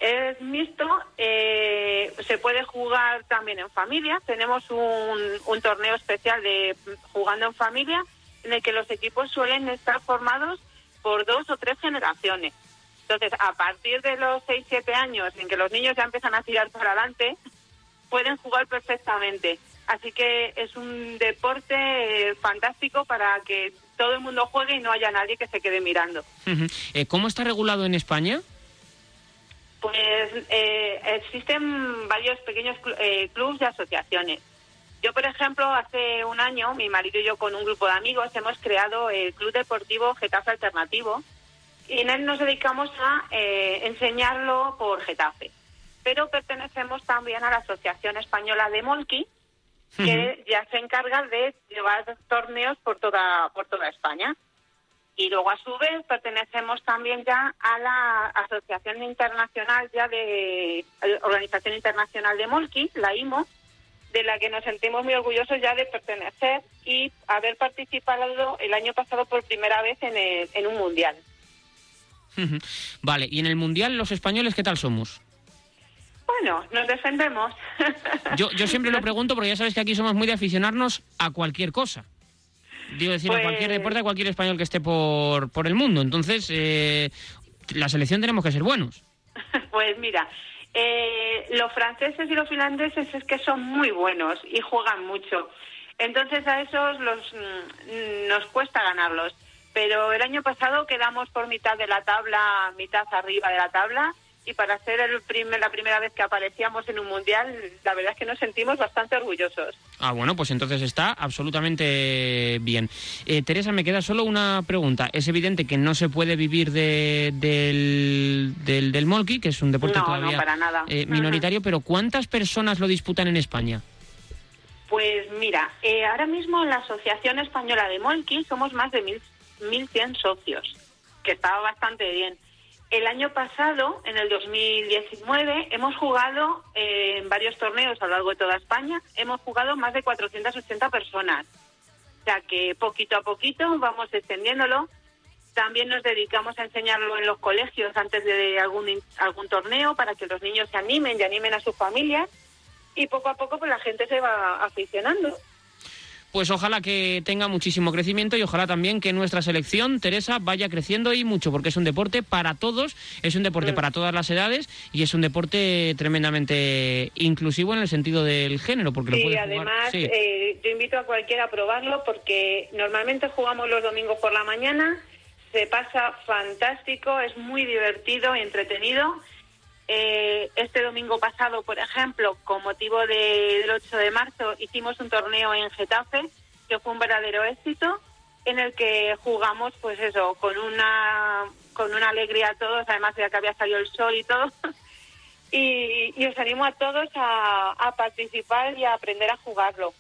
es mixto, eh, se puede jugar también en familia. Tenemos un, un torneo especial de jugando en familia en el que los equipos suelen estar formados por dos o tres generaciones. Entonces, a partir de los 6-7 años en que los niños ya empiezan a tirar para adelante, pueden jugar perfectamente. Así que es un deporte eh, fantástico para que todo el mundo juegue y no haya nadie que se quede mirando. Eh, ¿Cómo está regulado en España? Pues eh, existen varios pequeños eh, clubes y asociaciones. Yo, por ejemplo, hace un año, mi marido y yo con un grupo de amigos hemos creado el Club Deportivo Getafe Alternativo y en él nos dedicamos a eh, enseñarlo por Getafe. Pero pertenecemos también a la Asociación Española de Molki, que ya se encarga de llevar torneos por toda, por toda España. Y luego, a su vez, pertenecemos también ya a la Asociación Internacional ya de eh, Organización Internacional de Molki, la IMO, de la que nos sentimos muy orgullosos ya de pertenecer y haber participado el año pasado por primera vez en, el- en un mundial. Vale, ¿y en el Mundial los españoles qué tal somos? Bueno, nos defendemos. Yo, yo siempre lo pregunto porque ya sabes que aquí somos muy de aficionarnos a cualquier cosa. Digo decir, a Pues- cualquier deporte, a cualquier español que esté por, por el mundo. Entonces, eh, la selección tenemos que ser buenos. Pues mira, eh, los franceses y los finlandeses es que son muy buenos y juegan mucho. Entonces a esos los, mm, nos cuesta ganarlos. Pero el año pasado quedamos por mitad de la tabla, mitad arriba de la tabla, y para ser el primer, la primera vez que aparecíamos en un mundial, la verdad es que nos sentimos bastante orgullosos. Ah, bueno, pues entonces está absolutamente bien. Eh, Teresa, me queda solo una pregunta. Es evidente que no se puede vivir de, del, del, del molki, que es un deporte No, no, todavía para nada. eh, minoritario, pero ¿cuántas personas lo disputan en España? Pues mira, eh, ahora mismo en la Asociación Española de Molki somos más de mil, 1.100 socios, que está bastante bien. El año pasado, en el 2019, hemos jugado eh, en varios torneos a lo largo de toda España, hemos jugado más de 480 personas. O sea que poquito a poquito vamos extendiéndolo. También nos dedicamos a enseñarlo en los colegios antes de algún, algún torneo para que los niños se animen y animen a sus familias. Y poco a poco pues la gente se va aficionando. Pues ojalá que tenga muchísimo crecimiento y ojalá también que nuestra selección, Teresa, vaya creciendo y mucho, porque es un deporte para todos, es un deporte para todas las edades y es un deporte tremendamente inclusivo en el sentido del género, porque lo puedes jugar. además Sí. eh, yo invito a cualquiera a probarlo porque normalmente jugamos los domingos por la mañana, se pasa fantástico, es muy divertido y entretenido. Eh, este domingo pasado, por ejemplo, con motivo de- del 8 de marzo, hicimos un torneo en Getafe que fue un verdadero éxito en el que jugamos, pues eso, con una con una alegría a todos, además ya que había salido el sol y todo. y, y os animo a todos a, a participar y a aprender a jugarlo.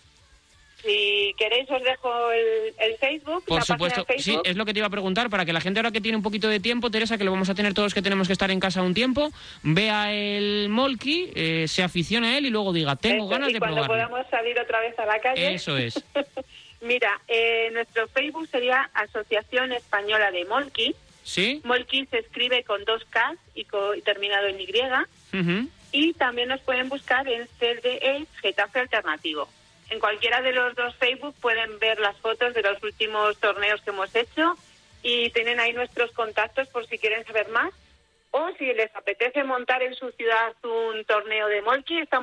Si queréis os dejo el, el Facebook, Por la supuesto, página de sí, es lo que te iba a preguntar, para que la gente ahora que tiene un poquito de tiempo, Teresa, que lo vamos a tener todos que tenemos que estar en casa un tiempo, vea el Molki, eh, se aficione a él y luego diga, tengo Eso, ganas y de cuando probarlo. podamos salir otra vez a la calle. Eso es. Mira, eh, nuestro Facebook sería Asociación Española de Molki. ¿Sí? Molki se escribe con dos K y, co- y terminado en Y. Ujú. Y también nos pueden buscar en CDE Getafe Alternativo. En cualquiera de los dos Facebook pueden ver las fotos de los últimos torneos que hemos hecho y tienen ahí nuestros contactos por si quieren saber más. O si les apetece montar en su ciudad un torneo de Molki,